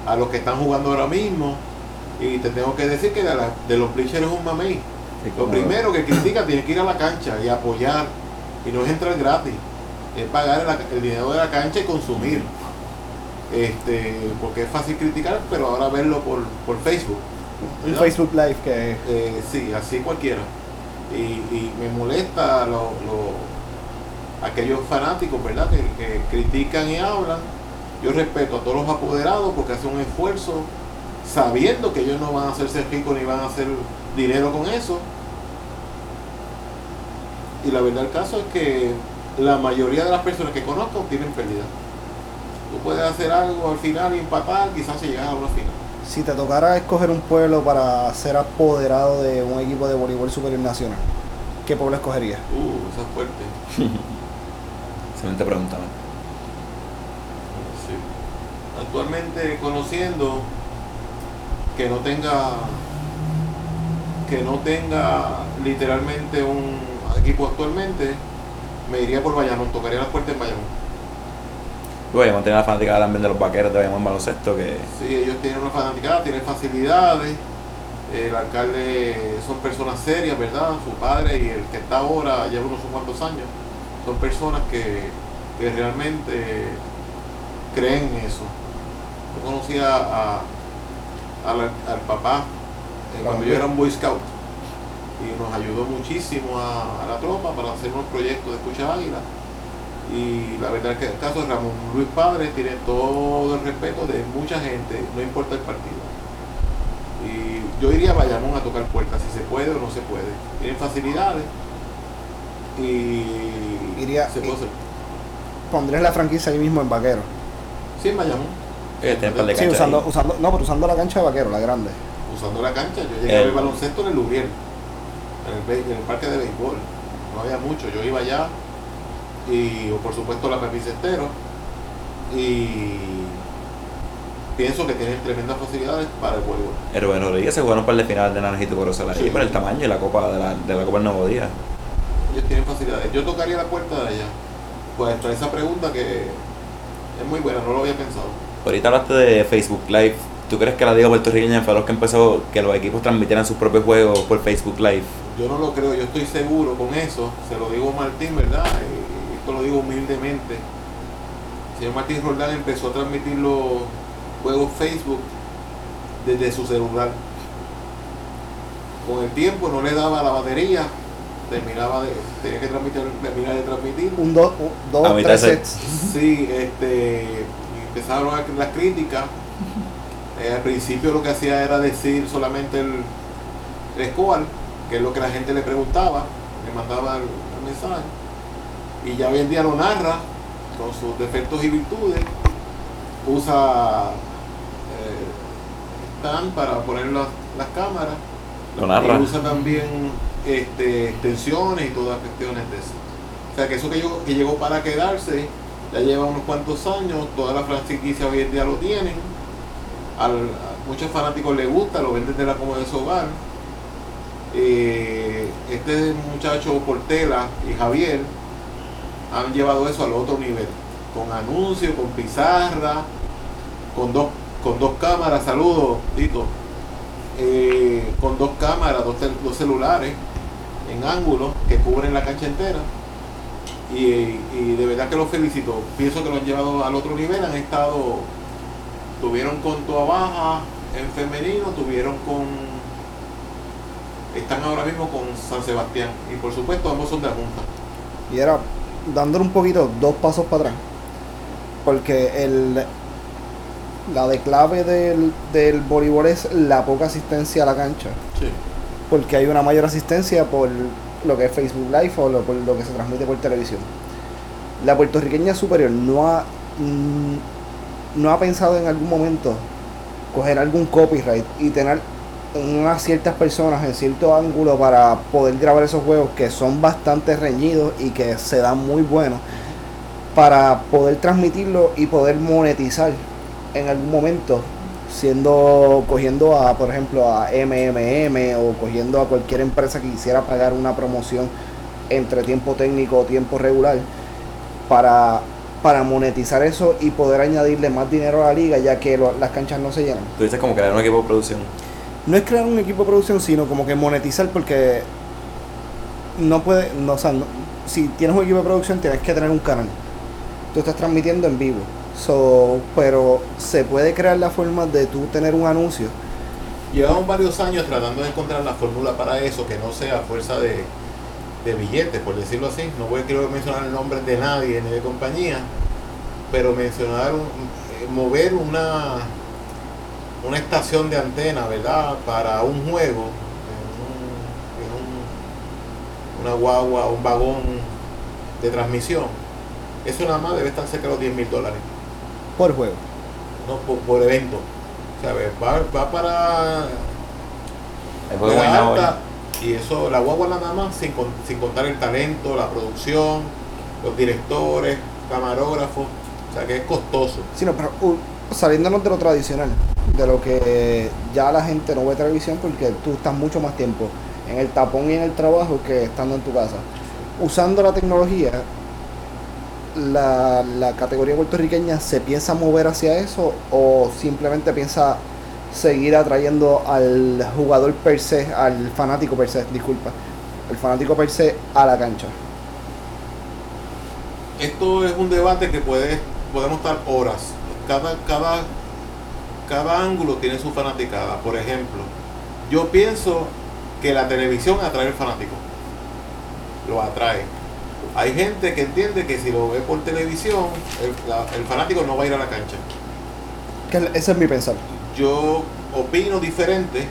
a los que están jugando ahora mismo y te tengo que decir que de, la- de los bleachers es un mamey. Lo primero que critica tiene que ir a la cancha y apoyar y no es entrar gratis, es pagar el, el dinero de la cancha y consumir. Este, porque es fácil criticar, pero ahora verlo por, por Facebook. Facebook Live que Eh, sí, así cualquiera. Y, y me molesta lo, lo- aquellos fanáticos, ¿verdad? Que, que critican y hablan. Yo respeto a todos los apoderados porque hacen un esfuerzo sabiendo que ellos no van a hacerse ricos ni van a hacer dinero con eso. Y la verdad del caso es que la mayoría de las personas que conozco tienen pérdida. Tú puedes hacer algo al final y empatar, quizás si llegas a una final. si te tocara escoger un pueblo para ser apoderado de un equipo de voleibol superior nacional, ¿qué pueblo escogerías? Uh, esa es fuerte. Excelente pregunta. Sí. Actualmente conociendo que no tenga que no tenga literalmente un equipo actualmente, me iría por Bayamón, tocaría las puertas en Bayamón. Y Bayamón tiene la fanática también de los vaqueros de Bayamón en baloncesto, que Sí, ellos tienen una fanaticada, tienen facilidades, el alcalde son personas serias, ¿verdad? Su padre y el que está ahora lleva unos cuantos años, son personas que, que realmente creen en eso. Yo conocía a, al, al papá eh, cuando yo era un Boy Scout y nos ayudó muchísimo a, a la tropa para hacer unos proyectos de escucha águila. Y la verdad es que el caso de Ramón Luis Padre tiene todo el respeto de mucha gente, no importa el partido. Y yo iría a Bayamón a tocar puertas, si se puede o no se puede. Tienen facilidades y Iría- se puede hacer. Pondrías la franquicia ahí mismo en Vaquero. Sí, en Bayamón, par de Sí, canchas usando, ahí. usando, no, pero usando la cancha de Vaquero, la grande. usando la cancha. Yo llegué a El- ver baloncesto en el Lubriel, en el, en el parque de béisbol. No había mucho, yo iba allá y o por supuesto la Pepsi Cestero. Y pienso que tienen tremendas facilidades para el voleibol. El Rubén Rodríguez se jugaron un par de finales de Naranjito por eso Sí. por el tamaño y la copa de la, de la Copa del Nuevo Día. Ellos tienen facilidades. Yo tocaría la puerta de allá. Pues para esa pregunta que es muy buena, no lo había pensado. Ahorita hablaste de Facebook Live. ¿Tú crees que la Liga Puertorriqueña fue los que empezó que los equipos transmitieran sus propios juegos por Facebook Live? Yo no lo creo, yo estoy seguro con eso. Se lo digo a Martín, ¿verdad? Y esto lo digo humildemente. El señor Martín Roldán empezó a transmitir los juegos Facebook desde su celular. Con el tiempo no le daba la batería, terminaba de, tenía que transmitir, terminar de transmitir. Un, dos, un, dos, A tres sets. Sí, este, empezaron las críticas. Eh, al principio lo que hacía era decir solamente el, el score, que es lo que la gente le preguntaba, le mandaba el, el mensaje. Y ya hoy en día lo narra con sus defectos y virtudes. Usa eh, stand para poner las, las cámaras. Lo narra. Y usa también este, extensiones y todas cuestiones de eso. O sea que eso que llegó, que llegó para quedarse, ya lleva unos cuantos años, todas las franquicias hoy en día lo tienen. Al, a muchos fanáticos les gusta, lo ven desde la comodidad de su hogar. Eh, este muchacho Portela y Javier han llevado eso al otro nivel, con anuncios, con pizarra, con dos, con dos cámaras, saludos, Tito, eh, con dos cámaras, dos, dos celulares en ángulo que cubren la cancha entera. Y, y de verdad que los felicito. Pienso que lo han llevado al otro nivel. Han estado, tuvieron con Toa Baja en femenino, tuvieron con, están ahora mismo con San Sebastián. Y por supuesto ambos son de la Junta. Y era dándole un poquito, dos pasos para atrás. Porque el la de clave del, del voleibol es la poca asistencia a la cancha. Sí. Porque hay una mayor asistencia por lo que es Facebook Live o lo, por lo que se transmite por televisión. La puertorriqueña superior no ha, mm, no ha pensado en algún momento coger algún copyright y tener unas ciertas personas en cierto ángulo para poder grabar esos juegos que son bastante reñidos y que se dan muy buenos para poder transmitirlo y poder monetizar en algún momento siendo cogiendo a por ejemplo a MMM o cogiendo a cualquier empresa que quisiera pagar una promoción entre tiempo técnico o tiempo regular para para monetizar eso y poder añadirle más dinero a la liga ya que lo- las canchas no se llenan Tú dices como crear un equipo de producción. no es crear un equipo de producción, sino como que monetizar porque no puede, no, o sea, no- si tienes un equipo de producción tienes que tener un canal. Tú estás transmitiendo en vivo. So, pero se puede crear la forma de tú tener un anuncio. Llevamos varios años tratando de encontrar la fórmula para eso, que no sea fuerza de, de billetes, por decirlo así. No voy a quiero mencionar el nombre de nadie ni de compañía, pero mencionar, eh, mover una, una estación de antena, ¿verdad? Para un juego, en un- un- una guagua, un vagón de transmisión. Eso nada más debe estar cerca de los 10 mil dólares por juego. no por, por evento. ¿Sabes? Va, va para El juego alta y eso, la guagua nada más, sin, con- sin contar el talento, la producción, los directores, camarógrafos, o sea que es costoso. Sino, pero uh, saliéndonos de lo tradicional, de lo que ya la gente no ve televisión porque tú estás mucho más tiempo en el tapón y en el trabajo que estando en tu casa. Usando la tecnología, la, la categoría puertorriqueña se piensa mover hacia eso o simplemente piensa seguir atrayendo al jugador per se, al fanático per se, disculpa, el fanático per se a la cancha. Esto es un debate que puede, podemos estar horas. Cada, cada, cada ángulo tiene su fanaticada. Por ejemplo, yo pienso que la televisión atrae al fanático. Lo atrae. Hay gente que entiende que si lo ve por televisión, el, la- el fanático no va a ir a la cancha. Que es- ese es mi pensar. Yo opino diferente.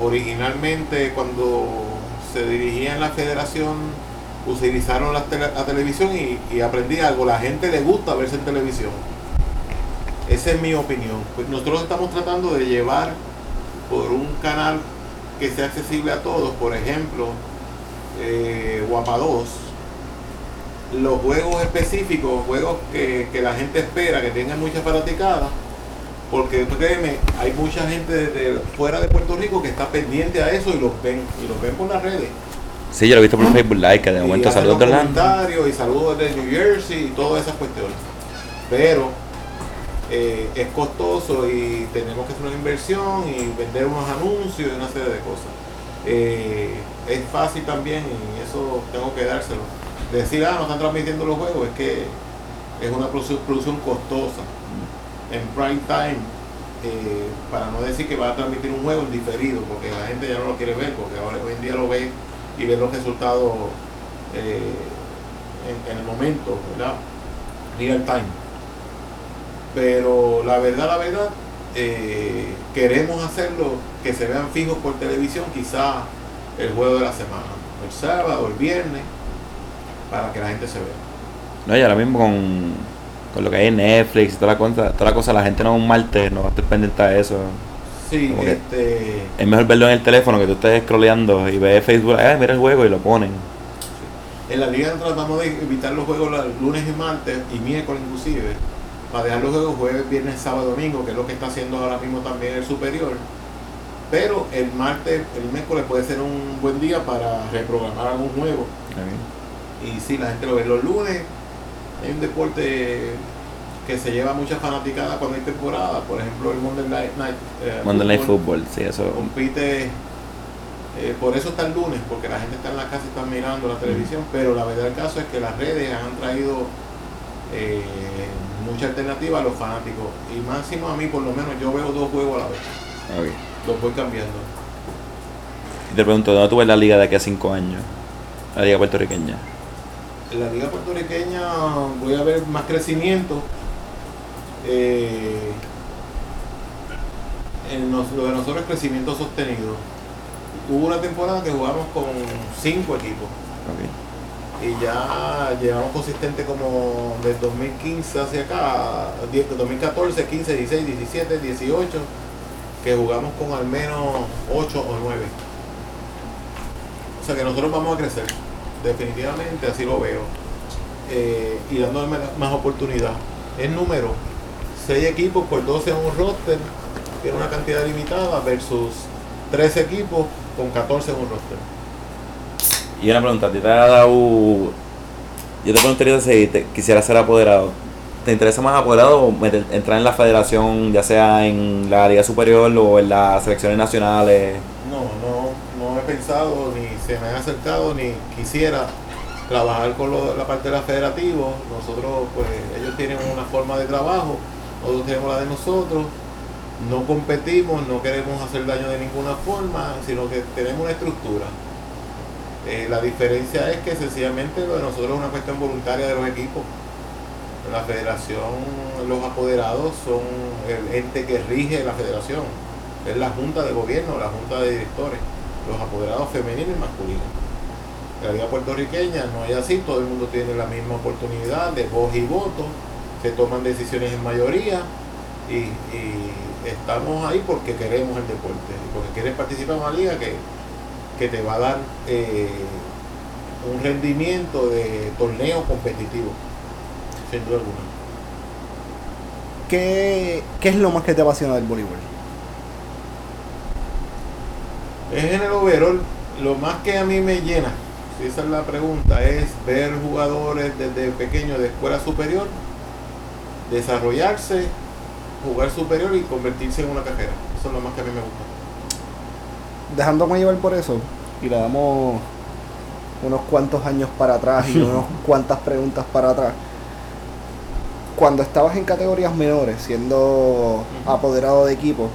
Originalmente cuando se dirigía en la federación utilizaron la, tele- la televisión y, y aprendí algo. La gente le gusta verse en televisión. Esa es mi opinión. Pues nosotros estamos tratando de llevar por un canal que sea accesible a todos. Por ejemplo, eh, Guapa 2 los juegos específicos, juegos que, que la gente espera, que tengan mucha fanaticada, porque créeme, hay mucha gente de, fuera de Puerto Rico que está pendiente a eso y los ven, y los ven por las redes. Sí, yo lo he visto por Facebook Live, que de momento saludos de Orlando. y saludos de New Jersey y todas esas cuestiones. Pero eh, es costoso y tenemos que hacer una inversión y vender unos anuncios y una serie de cosas. Eh, es fácil también, y eso tengo que dárselo, decir, ah, no están transmitiendo los juegos, es que es una produ- producción costosa. En prime time, eh, para no decir que va a transmitir un juego en diferido, porque la gente ya no lo quiere ver, porque ahora hoy en día lo ve y ve los resultados eh, en, en el momento, ¿verdad? Real time. Pero la verdad, la verdad, eh, queremos hacerlo que se vean fijos por televisión, quizá el juego de la semana, el sábado, el viernes, para que la gente se vea. No, y ahora mismo con, con lo que hay en Netflix y toda la cosa, toda la cosa, la gente no un martes no va a estar pendiente a eso. Sí, este, Es mejor verlo en el teléfono que tú estés scrolleando y ves Facebook, ah, mira el juego y lo ponen. en la liga tratamos de evitar los juegos los lunes y martes y miércoles inclusive, para dejar los juegos jueves, viernes, sábado, domingo, que es lo que está haciendo ahora mismo también el superior. Pero el martes, el miércoles puede ser un buen día para reprogramar algún juego. Y sí, la gente lo ve los lunes. Hay un deporte que se lleva mucha fanaticada cuando hay temporada. Por ejemplo, el Monday Night, Night, eh, Monday Night Football sí, eso. compite. eh, por eso está el lunes, porque la gente está en la casa y está mirando la televisión. Pero la verdad del caso es que las redes han traído eh, mucha alternativa a los fanáticos. Y máximo a mí, por lo menos, yo veo dos juegos a la vez. Los voy cambiando. Y te pregunto, ¿dónde tú ves la liga de aquí a cinco años? La liga puertorriqueña. En la liga puertorriqueña voy a ver más crecimiento. Eh, en nos- lo de nosotros es crecimiento sostenido. Hubo una temporada que jugamos con cinco equipos Ok. y ya llevamos consistente como del 2015 hacia acá, 10 2014, 15, 16, 17, 18, que jugamos con al menos 8 o 9. O sea que nosotros vamos a crecer, definitivamente así lo veo. Eh, y dándole más- oportunidad. El número, 6 equipos por 12 en un roster, tiene una cantidad limitada versus 3 equipos con 14 en un roster. Y una pregunta, ¿a ti te ha dado... Yo te preguntaría si te quisiera ser apoderado. ¿Te interesa más apoderado o entrar en la federación, ya sea en la liga superior o en las selecciones nacionales? No, no he pensado, ni se me ha acercado, ni quisiera trabajar con la parte de la federativa. Nosotros, pues, ellos tienen una forma de trabajo, nosotros tenemos la de nosotros. No competimos, no queremos hacer daño de ninguna forma, sino que tenemos una estructura. Eh, la diferencia es que sencillamente lo de nosotros es una cuestión voluntaria de los equipos. La federación, los apoderados son el ente que rige la federación. Es la junta de gobierno, la junta de directores, los apoderados femeninos y masculinos. La liga puertorriqueña no es así, todo el mundo tiene la misma oportunidad de voz y voto, se toman decisiones en mayoría y, estamos ahí porque queremos el deporte, porque quieres participar en una liga que, que te va a dar eh, un rendimiento de torneo competitivo, sin duda alguna. ¿Qué, ¿Qué es lo más que te apasiona del voleibol? Es en el overall, lo más que a mí me llena, si esa es la pregunta, es ver jugadores desde pequeño de escuela superior, desarrollarse, jugar superior y convertirse en una carrera. Eso es lo más que a mí me gusta. Dejándome llevar por eso, y le damos unos cuantos años para atrás y unas cuantas preguntas para atrás. Cuando estabas en categorías menores, siendo apoderado de equipo,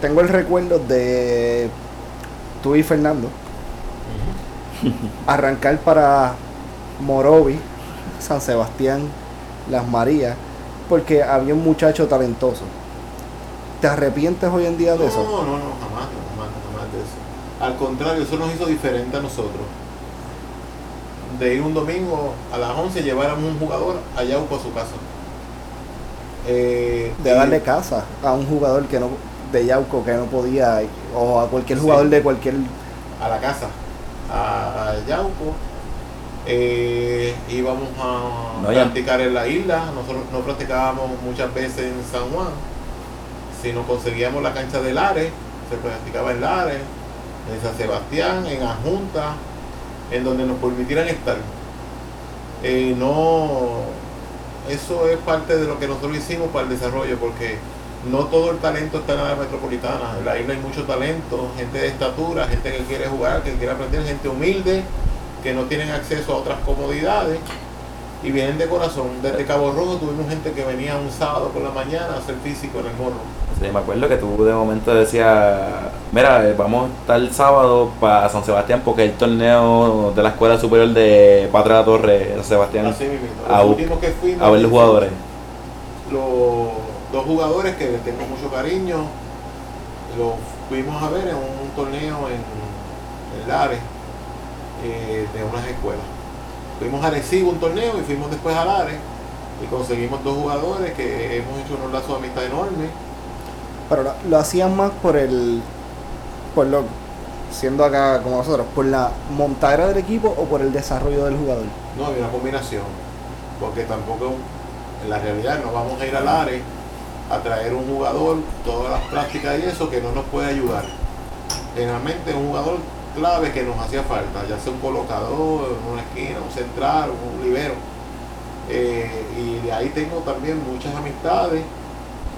tengo el recuerdo de tú y Fernando arrancar para Morovi, San Sebastián, Las Marías, porque había un muchacho talentoso. ¿Te arrepientes hoy en día de eso? No, no, no, jamás, jamás, jamás de eso. Al contrario, eso nos hizo diferente a nosotros. De ir un domingo a las 11 llevar a un jugador a Yauco a su casa. Eh, de y- darle casa a un jugador que no de Yauco que no podía o a cualquier Sí. jugador de cualquier a la casa, a, a Yauco. Eh, íbamos a No, practicar en la isla, nosotros no practicábamos muchas veces en San Juan, si nos conseguíamos la cancha de Lares, se practicaba en Lares, en San Sebastián, en Ajunta, en donde nos permitieran estar. Eh, no, eso es parte de lo que nosotros hicimos para el desarrollo, porque no todo el talento está en la área metropolitana. En la isla hay mucho talento, gente de estatura, gente que quiere jugar, que quiere aprender, gente humilde, que no tienen acceso a otras comodidades y vienen de corazón. Desde Cabo Rojo tuvimos gente que venía un sábado por la mañana a hacer físico en el morro. Sí, me acuerdo que tú de momento decías, mira, eh, vamos tal sábado para San Sebastián porque el torneo de la Escuela Superior de Patra Torre, San Sebastián, Así mismo. a Los bu- últimos que fuimos, a ver los jugadores. los dos jugadores que les tengo mucho cariño, los fuimos a ver en un torneo en, en Lares eh, de unas escuelas. Fuimos a Recibo un torneo y fuimos después a Lares y conseguimos dos jugadores que hemos hecho unos lazos de amistad enormes. Pero lo, lo hacían más por el. por lo. siendo acá como nosotros, por la montadera del equipo o por el desarrollo del jugador. No, había una combinación, porque tampoco en la realidad no vamos a ir a Lares a traer un jugador, todas las prácticas y eso que no nos puede ayudar. Generalmente un jugador clave que nos hacía falta, ya sea un colocador, una esquina, un central, un libero. Eh, y de ahí tengo también muchas amistades.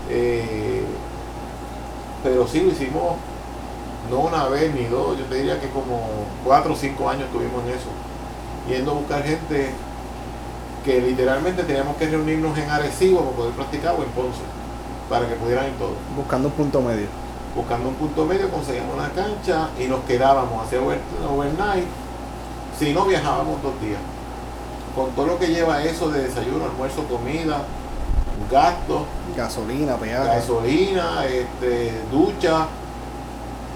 eh, pero sí lo hicimos no una vez ni dos, yo te diría que como cuatro o cinco años estuvimos en eso yendo a buscar gente que literalmente teníamos que reunirnos en Arecibo para poder practicar o en Ponce, para que pudieran ir todos. Buscando un punto medio. Buscando un punto medio conseguíamos una cancha y nos quedábamos hacia over- overnight, si no viajábamos dos días. Con todo lo que lleva eso de desayuno, almuerzo, comida, gastos, Gasolina, peaje. gasolina, este, ducha,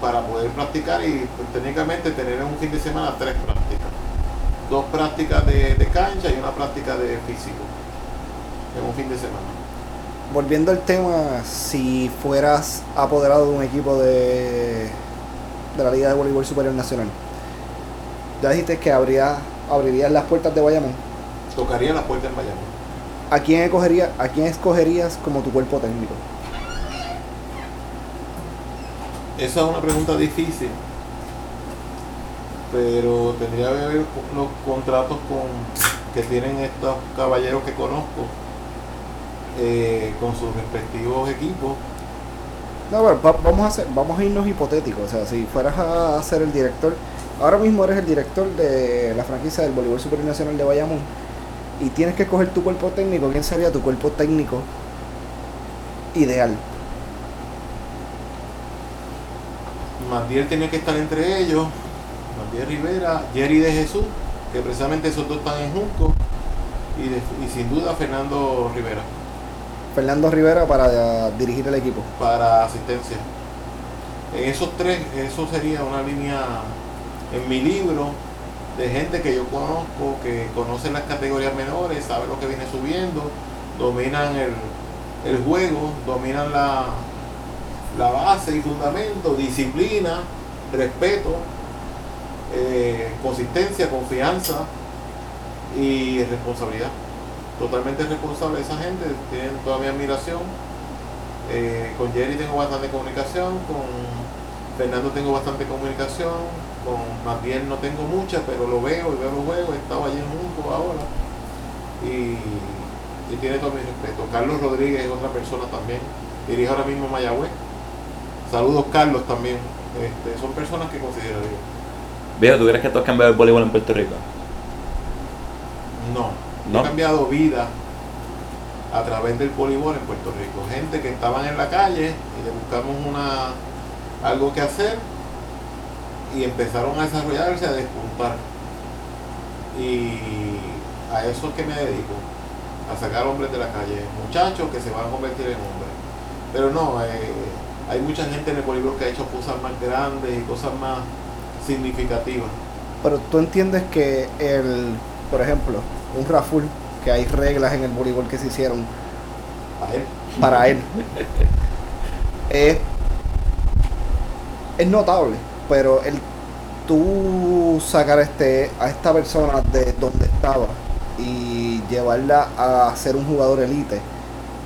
para poder practicar y pues, técnicamente tener en un fin de semana tres prácticas. Dos prácticas de, de cancha y una práctica de físico en un fin de semana. Volviendo al tema, si fueras apoderado de un equipo de, de la Liga de Voleibol Superior Nacional, ya dijiste que habría, abrirías las puertas de Bayamón. Tocaría la puerta en Bayamón. ¿A quién, escogería, ¿A quién escogerías como tu cuerpo técnico? Esa es una pregunta difícil, pero tendría que ver los contratos con, que tienen estos caballeros que conozco eh, con sus respectivos equipos. No, bueno, va- vamos, a hacer, vamos a irnos hipotéticos. O sea, si fueras a ser el director, ahora mismo eres el director de la franquicia del Voleibol Superior Nacional de Bayamón y tienes que escoger tu cuerpo técnico, ¿quién sería tu cuerpo técnico ideal? Mandiel tenía que estar entre ellos, Mandiel Rivera, Jerry de Jesús, que precisamente esos dos están en Junco, y, de- y sin duda Fernando Rivera Fernando Rivera para eh, dirigir el equipo. para asistencia. En esos tres, eso sería una línea en mi libro de gente que yo conozco, que conoce las categorías menores, sabe lo que viene subiendo, dominan el, el juego, dominan la, la base y fundamento, disciplina, respeto, eh, consistencia, confianza y responsabilidad. Totalmente responsable esa gente, tienen toda mi admiración. Eh, con Jerry tengo bastante comunicación, con Fernando tengo bastante comunicación, con Matiel no tengo mucha, pero lo veo y veo los juegos, he estado allí en Junco ahora y, y tiene todo mi respeto. Carlos Rodríguez es otra persona también, dirige ahora mismo Mayagüez. Saludos Carlos también, este, son personas que consideraría. Viejo, ¿tú crees que tú has cambiado el voleibol en Puerto Rico? No, ¿No? he cambiado vida a través del voleibol en Puerto Rico. Gente que estaban en la calle y le buscamos una algo que hacer y empezaron a desarrollarse, a despuntar. Y a eso es que me dedico, a sacar hombres de la calle, muchachos que se van a convertir en hombres. Pero no, eh, hay mucha gente en el voleibol que ha hecho cosas más grandes y cosas más significativas. Pero tú entiendes que el, por ejemplo, un Raful, que hay reglas en el voleibol que se hicieron él. para él, es, es notable, pero él tú sacar este a esta persona de donde estaba y llevarla a ser un jugador elite,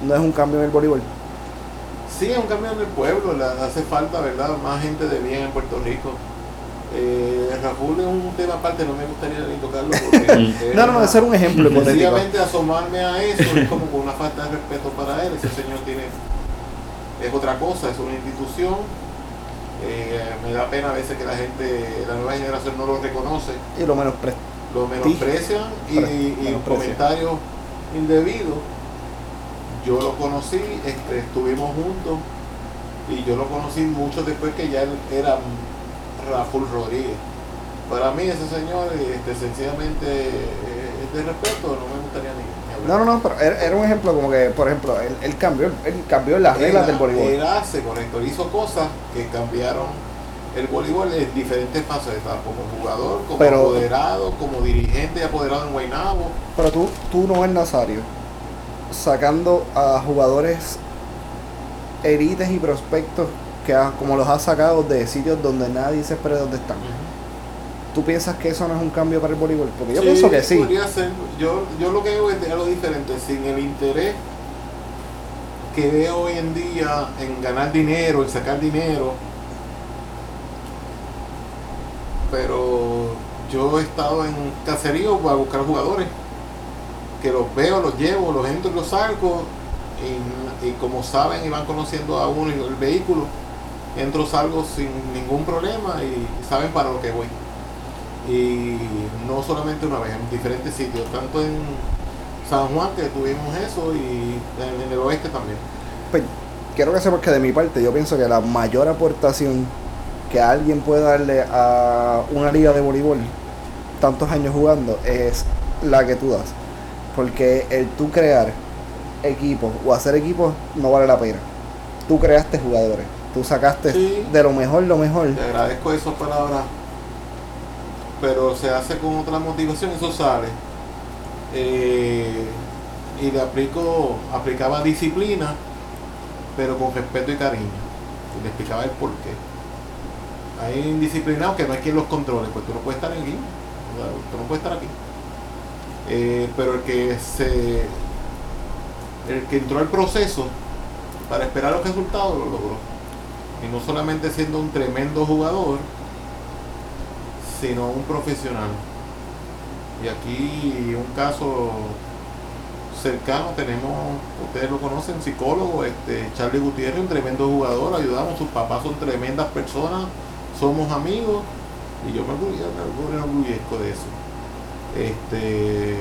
no es un cambio en el voleibol. Sí, es un cambio en el pueblo, le hace falta, ¿verdad? Más gente de bien en Puerto Rico. Eh, Raúl es un tema aparte, no me gustaría ni tocarlo porque... No, no, era un ejemplo. Sencillamente asomarme a eso es como con una falta de respeto para él. Ese señor tiene... Es otra cosa, es una institución. Eh, me da pena a veces que la gente, la nueva generación no lo reconoce. Y lo menos pre- Lo menosprecian y, y menosprecian. comentarios indebidos. Yo lo conocí, este, estuvimos juntos y yo lo conocí mucho después que ya él era Raúl Rodríguez. Para mí ese señor este, sencillamente eh, es de respeto, no me gustaría ni, ni. No, no, no, pero era, era un ejemplo como que, por ejemplo, él, él cambió, él cambió las reglas del voleibol. Él hace, correcto, hizo cosas que cambiaron el voleibol en diferentes facetas, como jugador, como Pero- apoderado, como dirigente y apoderado en Guaynabo. Pero tú, tú no eres Nazario, sacando a jugadores elites y prospectos que ha- como los has sacado de sitios donde nadie se espera dónde están. ¿Tú piensas que eso no es un cambio para el voleibol? Porque yo Sí, pienso que sí. Podría ser. Yo, yo lo que veo es algo diferente, sin el interés que veo hoy en día en ganar dinero, en sacar dinero. Pero yo he estado en caserío para buscar jugadores, que los veo, los llevo, los entro y los salgo, y, y como saben y van conociendo a uno y el vehículo, entro, salgo sin ningún problema y saben para lo que voy y no solamente una vez, en diferentes sitios, tanto en San Juan que tuvimos eso y en, el oeste también. Pues, quiero que sepas que de mi parte yo pienso que la mayor aportación que alguien puede darle a una liga de voleibol, tantos años jugando, es la que tú das. Porque el tú crear equipos o hacer equipos no vale la pena. Tú creaste jugadores, tú sacaste Sí. de lo mejor lo mejor. Te agradezco esas palabras, pero se hace con otra motivación, eso sale. Eh, y le aplico, aplicaba disciplina, pero con respeto y cariño. Y le explicaba el por qué. Hay indisciplinados que no hay quien los controle, pues tú no puedes estar aquí, o sea, tú no puedes estar aquí. Eh, pero el que se el que entró al proceso para esperar los resultados lo logró. Y no solamente siendo un tremendo jugador, sino un profesional. Y aquí un caso cercano tenemos, ustedes lo conocen, psicólogo, este Charlie Gutiérrez, un tremendo jugador, ayudamos, sus papás son tremendas personas, somos amigos, y yo me orgullo- me de eso. Este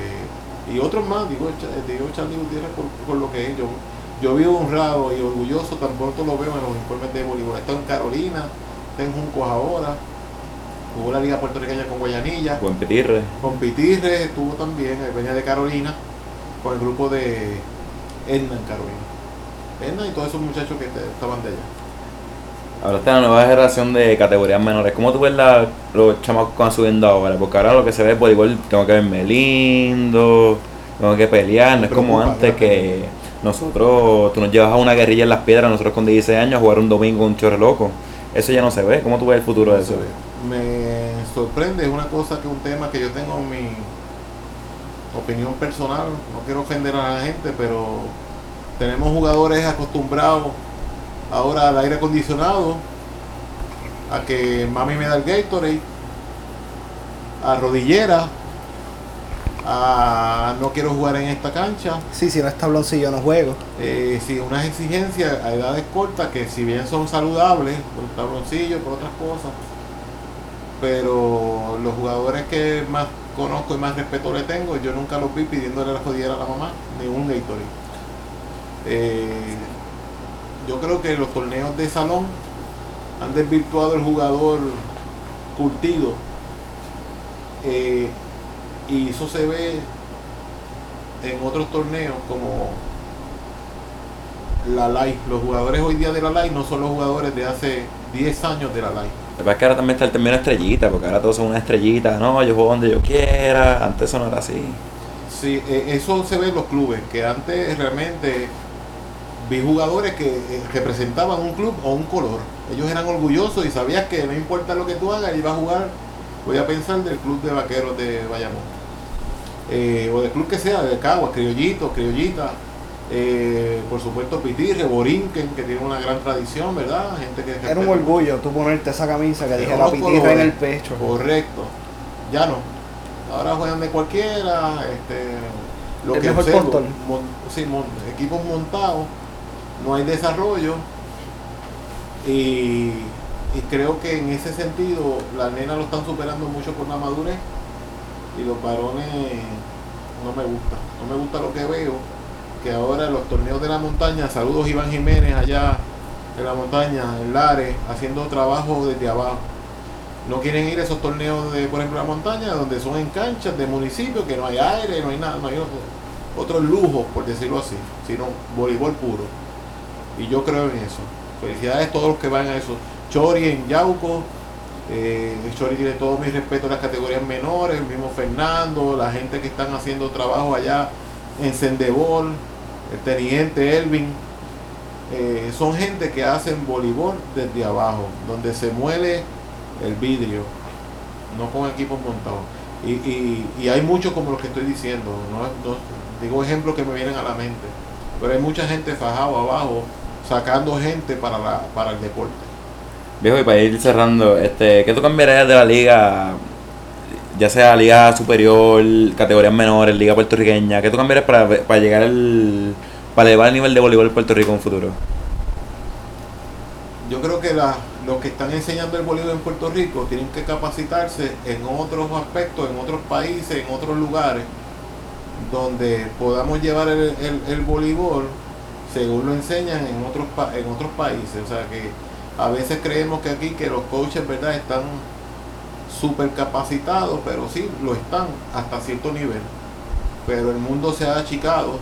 y otros más, digo, digo Charlie Gutiérrez por, por lo que es, yo, yo vivo honrado y orgulloso, tan pronto lo veo en los informes de voleibol. Está en Carolina, está en Juncos ahora, jugó la Liga Puertorriqueña con Guayanilla, Buen Petirre. con Pitirre estuvo también, él venía de Carolina, con el grupo de Edna en Carolina. Edna y todos esos muchachos que estaban de allá. Ahora está la nueva generación de categorías menores. ¿Cómo tú ves la- los chamacos que van subiendo ahora? Porque ahora lo que se ve es voleibol, tengo que verme lindo, tengo que pelear, no es como antes que nosotros, tú nos llevas a una guerrilla en las piedras, nosotros con 16 años a jugar un domingo un chorro loco. Eso ya no se ve. ¿Cómo tú ves el futuro de eso? Me sorprende, es una cosa que un tema que yo tengo en mi opinión personal, no quiero ofender a la gente, pero tenemos jugadores acostumbrados ahora al aire acondicionado, a que mami me da el Gatorade, a rodillera, a no quiero jugar en esta cancha, Sí, si no es tabloncillo no juego. eh, sí, unas exigencias a edades cortas que si bien son saludables, por el tabloncillo, por otras cosas, pero los jugadores que más conozco y más respeto le tengo, yo nunca los vi pidiéndole la jodiera a la mamá, ni un Gatorade. Eh, yo creo que los torneos de salón han desvirtuado el jugador curtido eh, y eso se ve en otros torneos como la LAI. Los jugadores hoy día de la LAI no son los jugadores de hace 10 años de la LAI. Que pasa es que ahora también está el término estrellita, porque ahora todos son una estrellita. No, yo juego donde yo quiera. Antes eso no era así. Sí, eh, eso se ve en los clubes, que antes realmente vi jugadores que eh, representaban un club o un color. Ellos eran orgullosos y sabías que no importa lo que tú hagas, iba a jugar voy a pensar del club de vaqueros de Bayamón. Eh, o del club que sea, de Caguas, Criollito, Criollita, eh, por supuesto Pitirre, Borinquen, que tiene una gran tradición, ¿verdad? Gente que Era un orgullo tú ponerte esa camisa que de dije la unos pitirra en el pecho. Correcto. Ya no. Ahora juegan de cualquiera, este, lo El que mejor observo, postor. mon- sí, mon- equipos montados, no hay desarrollo y, y creo que en ese sentido las nenas lo están superando mucho por la madurez y los varones no me gusta, no me gusta lo que veo, que ahora los torneos de la montaña, saludos Iván Jiménez allá en la montaña, en Lares, haciendo trabajo desde abajo. No quieren ir a esos torneos de, por ejemplo, la montaña, donde son en canchas de municipios, que no hay aire, no hay nada, no hay otro- otros lujos, por decirlo así, sino voleibol puro. Y yo creo en eso. Felicidades a todos los que van a eso. Chori en Yauco, eh, Chori tiene todo mi respeto a las categorías menores, el mismo Fernando, la gente que están haciendo trabajo allá en Sendebol, el teniente Elvin. Eh, son gente que hacen voleibol desde abajo, donde se muele el vidrio, no con equipos montados. Y, y- hay muchos como los que estoy diciendo, no- digo ejemplos que me vienen a la mente, pero hay mucha gente fajado abajo sacando gente para, la, para el deporte. Viejo, y para ir cerrando, este, ¿qué tú cambiarías de la liga? Ya sea liga superior, categorías menores, liga puertorriqueña, ¿qué tú cambiarías para, para llegar al, para elevar el nivel de voleibol en Puerto Rico en un futuro? Yo creo que la- los que están enseñando el voleibol en Puerto Rico tienen que capacitarse en otros aspectos, en otros países, en otros lugares, donde podamos llevar el, el, el voleibol según lo enseñan en otros en otros países. O sea que a veces creemos que aquí que los coaches verdad están súper capacitados, pero sí lo están hasta cierto nivel. Pero el mundo se ha achicado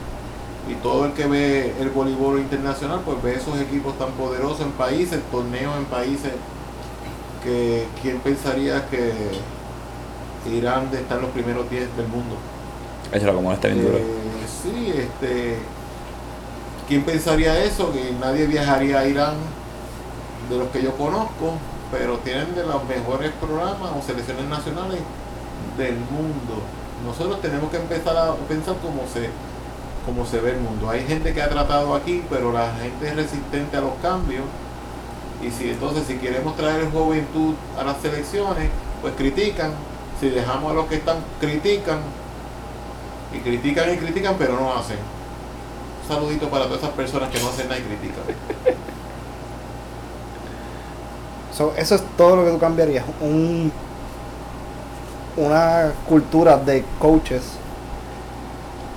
y todo el que ve el voleibol internacional pues ve esos equipos tan poderosos en países, torneos en países que quién pensaría que Irán de estar en los primeros 10 del mundo. Échalo como está bien duro. Eh, sí, este ¿quién pensaría eso? Que nadie viajaría a Irán de los que yo conozco, pero tienen de los mejores programas o selecciones nacionales del mundo. Nosotros tenemos que empezar a pensar cómo se cómo se ve el mundo. Hay gente que ha tratado aquí, pero la gente es resistente a los cambios. Y si entonces si queremos traer juventud a las selecciones, pues critican. Si dejamos a los que están, critican. Y critican y critican, pero no hacen. Un saludito para todas esas personas que no hacen nada y critican. So, eso es todo lo que tú cambiarías. Un, una cultura de coaches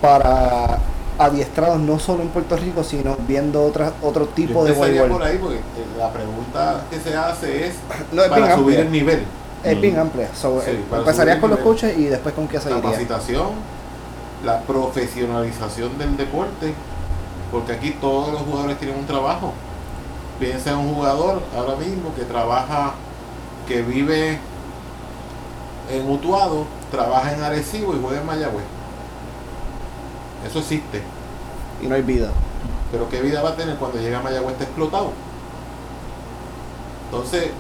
para adiestrados no solo en Puerto Rico, sino viendo otras otro tipo Yo de voleibol. por ahí porque eh, la pregunta que se hace es No, es bien para subir amplia. el nivel. Es bien Mm. amplia. So, Sí, eh, empezarías con los coaches y después con qué seguiría. capacitación, la profesionalización del deporte, porque aquí todos los jugadores tienen un trabajo. Piensa en un jugador ahora mismo que trabaja, que vive en Utuado, trabaja en Arecibo y juega en Mayagüez. Eso existe. Y no hay vida. Pero qué vida va a tener cuando llega a Mayagüez está explotado. Entonces,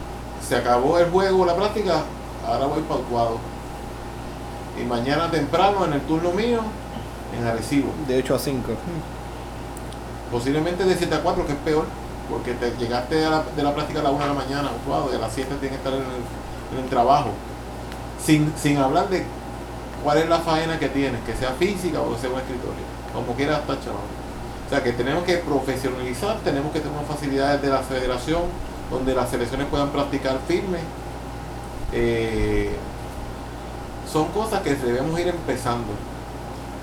se acabó el juego, la práctica, ahora voy para Utuado. Y mañana temprano en el turno mío, en Arecibo. De 8 a 5. Posiblemente de 7 a 4, que es peor, porque te llegaste de la práctica a la 1 de la mañana, Utuado, y a las 7 tienes que estar en el, trabajo. Sin, sin hablar de cuál es la faena que tienes, que sea física o que sea un escritorio. Como quiera hasta chaval. O sea que tenemos que profesionalizar, tenemos que tener facilidades de la federación donde las selecciones puedan practicar firme. Eh, son cosas que debemos ir empezando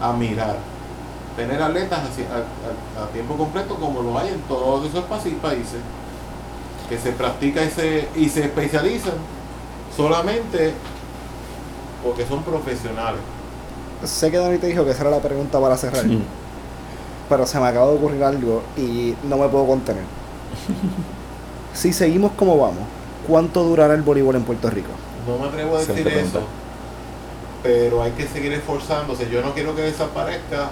a mirar. Tener atletas a, a- a tiempo completo como lo hay en todos esos pa- países que se practica y se, y se especializan solamente porque son profesionales. Sé que Dani te dijo que esa era la pregunta para cerrar. Pero se me acaba de ocurrir algo y no me puedo contener. si seguimos como vamos, ¿cuánto durará el voleibol en Puerto Rico? No me atrevo a decir eso, pero hay que seguir esforzándose. Yo no quiero que desaparezca.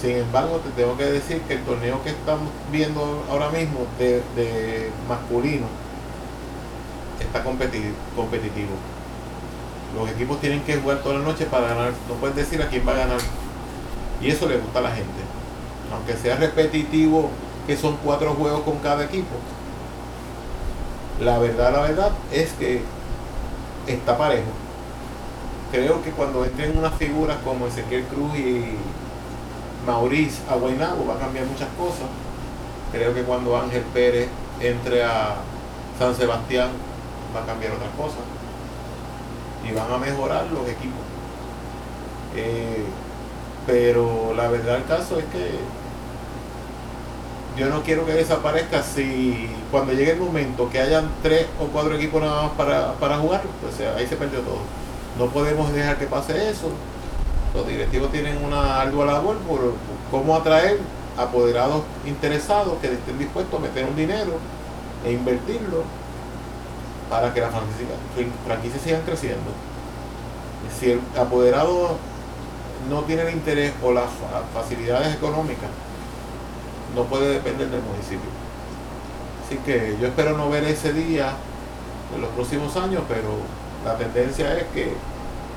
Sin embargo, te tengo que decir que el torneo que estamos viendo ahora mismo de, de masculino está competi- competitivo. Los equipos tienen que jugar toda la noche para ganar. No puedes decir a quién va a ganar. Y eso le gusta a la gente. Aunque sea repetitivo, que son cuatro juegos con cada equipo. La verdad, la verdad es que está parejo. Creo que cuando entren unas figuras como Ezequiel Cruz y Maurice a va a cambiar muchas cosas. Creo que cuando Ángel Pérez entre a San Sebastián va a cambiar otras cosas. Y van a mejorar los equipos. Eh, pero la verdad el caso es que yo no quiero que desaparezca si cuando llegue el momento que hayan tres o cuatro equipos nada más para, para jugar, pues ahí se perdió todo. No podemos dejar que pase eso. Los directivos tienen una ardua labor por, por cómo atraer apoderados interesados que estén dispuestos a meter un dinero e invertirlo para que las franquicias, franquicias sigan creciendo. Si el apoderado no tiene el interés o las fa- facilidades económicas, no puede depender del municipio. Así que yo espero no ver ese día en los próximos años, pero la tendencia es que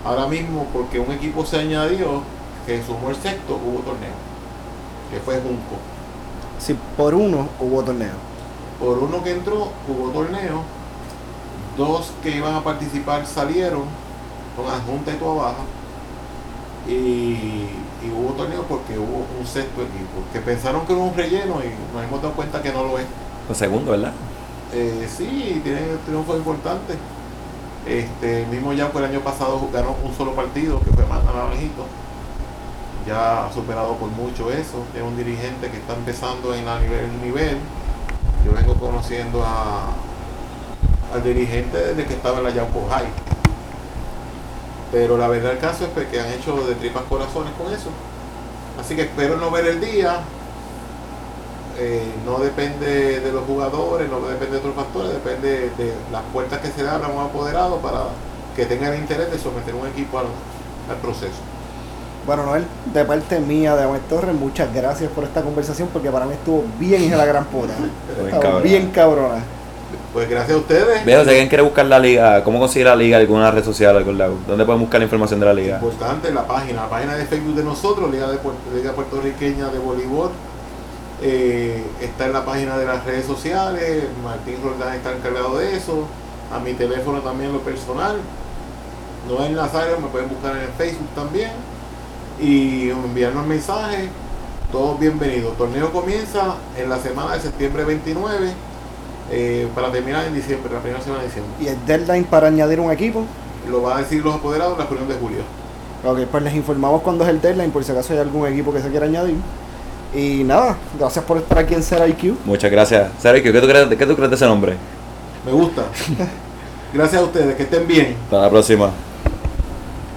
ahora mismo, porque un equipo se añadió, que sumó el sexto, hubo torneo, que fue Junco. Si por uno hubo torneo. Por uno que entró, hubo torneo, dos que iban a participar salieron con adjunta y toda baja, y, y hubo torneo porque hubo un sexto equipo, que pensaron que era un relleno y nos hemos dado cuenta que no lo es. Los segundos, ¿verdad? Eh, sí, tiene un triunfo importante. Este, mismo Yauco el año pasado ganó un solo partido, que fue Naranjito. Ya ha superado por mucho eso. Es un dirigente que está empezando en la nivel. Yo vengo conociendo a, al dirigente desde que estaba en la Yauco High. Pero la verdad el caso es que han hecho de tripas corazones con eso. Así que espero no ver el día. Eh, no depende de los jugadores, no depende de otros factores, depende de las puertas que se le abran a un apoderado para que tengan interés de someter un equipo al, al proceso. Bueno, Noel, de parte mía, de Amel Torres, muchas gracias por esta conversación porque para mí estuvo bien en la gran puta. Cabrona. bien cabrona. Pues gracias a ustedes. Veo, si alguien quiere buscar la liga, ¿cómo conseguir la liga? ¿Alguna red social? algún lado? ¿Dónde pueden buscar la información de la liga? Importante la página, la página de Facebook de nosotros, Liga, de Puerto- Liga Puertorriqueña de Voleibol. Eh, está en la página de las redes sociales, Martín Roldán está encargado de eso, a mi teléfono también lo personal, Noel Nazario, me pueden buscar en el Facebook también y enviarnos mensajes, todos bienvenidos. Torneo comienza en la semana de septiembre 29 eh, para terminar en diciembre, la primera semana de diciembre. Y el deadline para añadir un equipo. Lo van a decir los apoderados en la reunión de julio. Ok, pues les informamos cuándo es el deadline por si acaso hay algún equipo que se quiera añadir. Y nada, gracias por estar aquí en Ser IQ. Muchas gracias. Sergio, ¿qué tú crees, ¿qué tú crees de ese nombre? Me gusta. Gracias a ustedes, que estén bien. Hasta la próxima.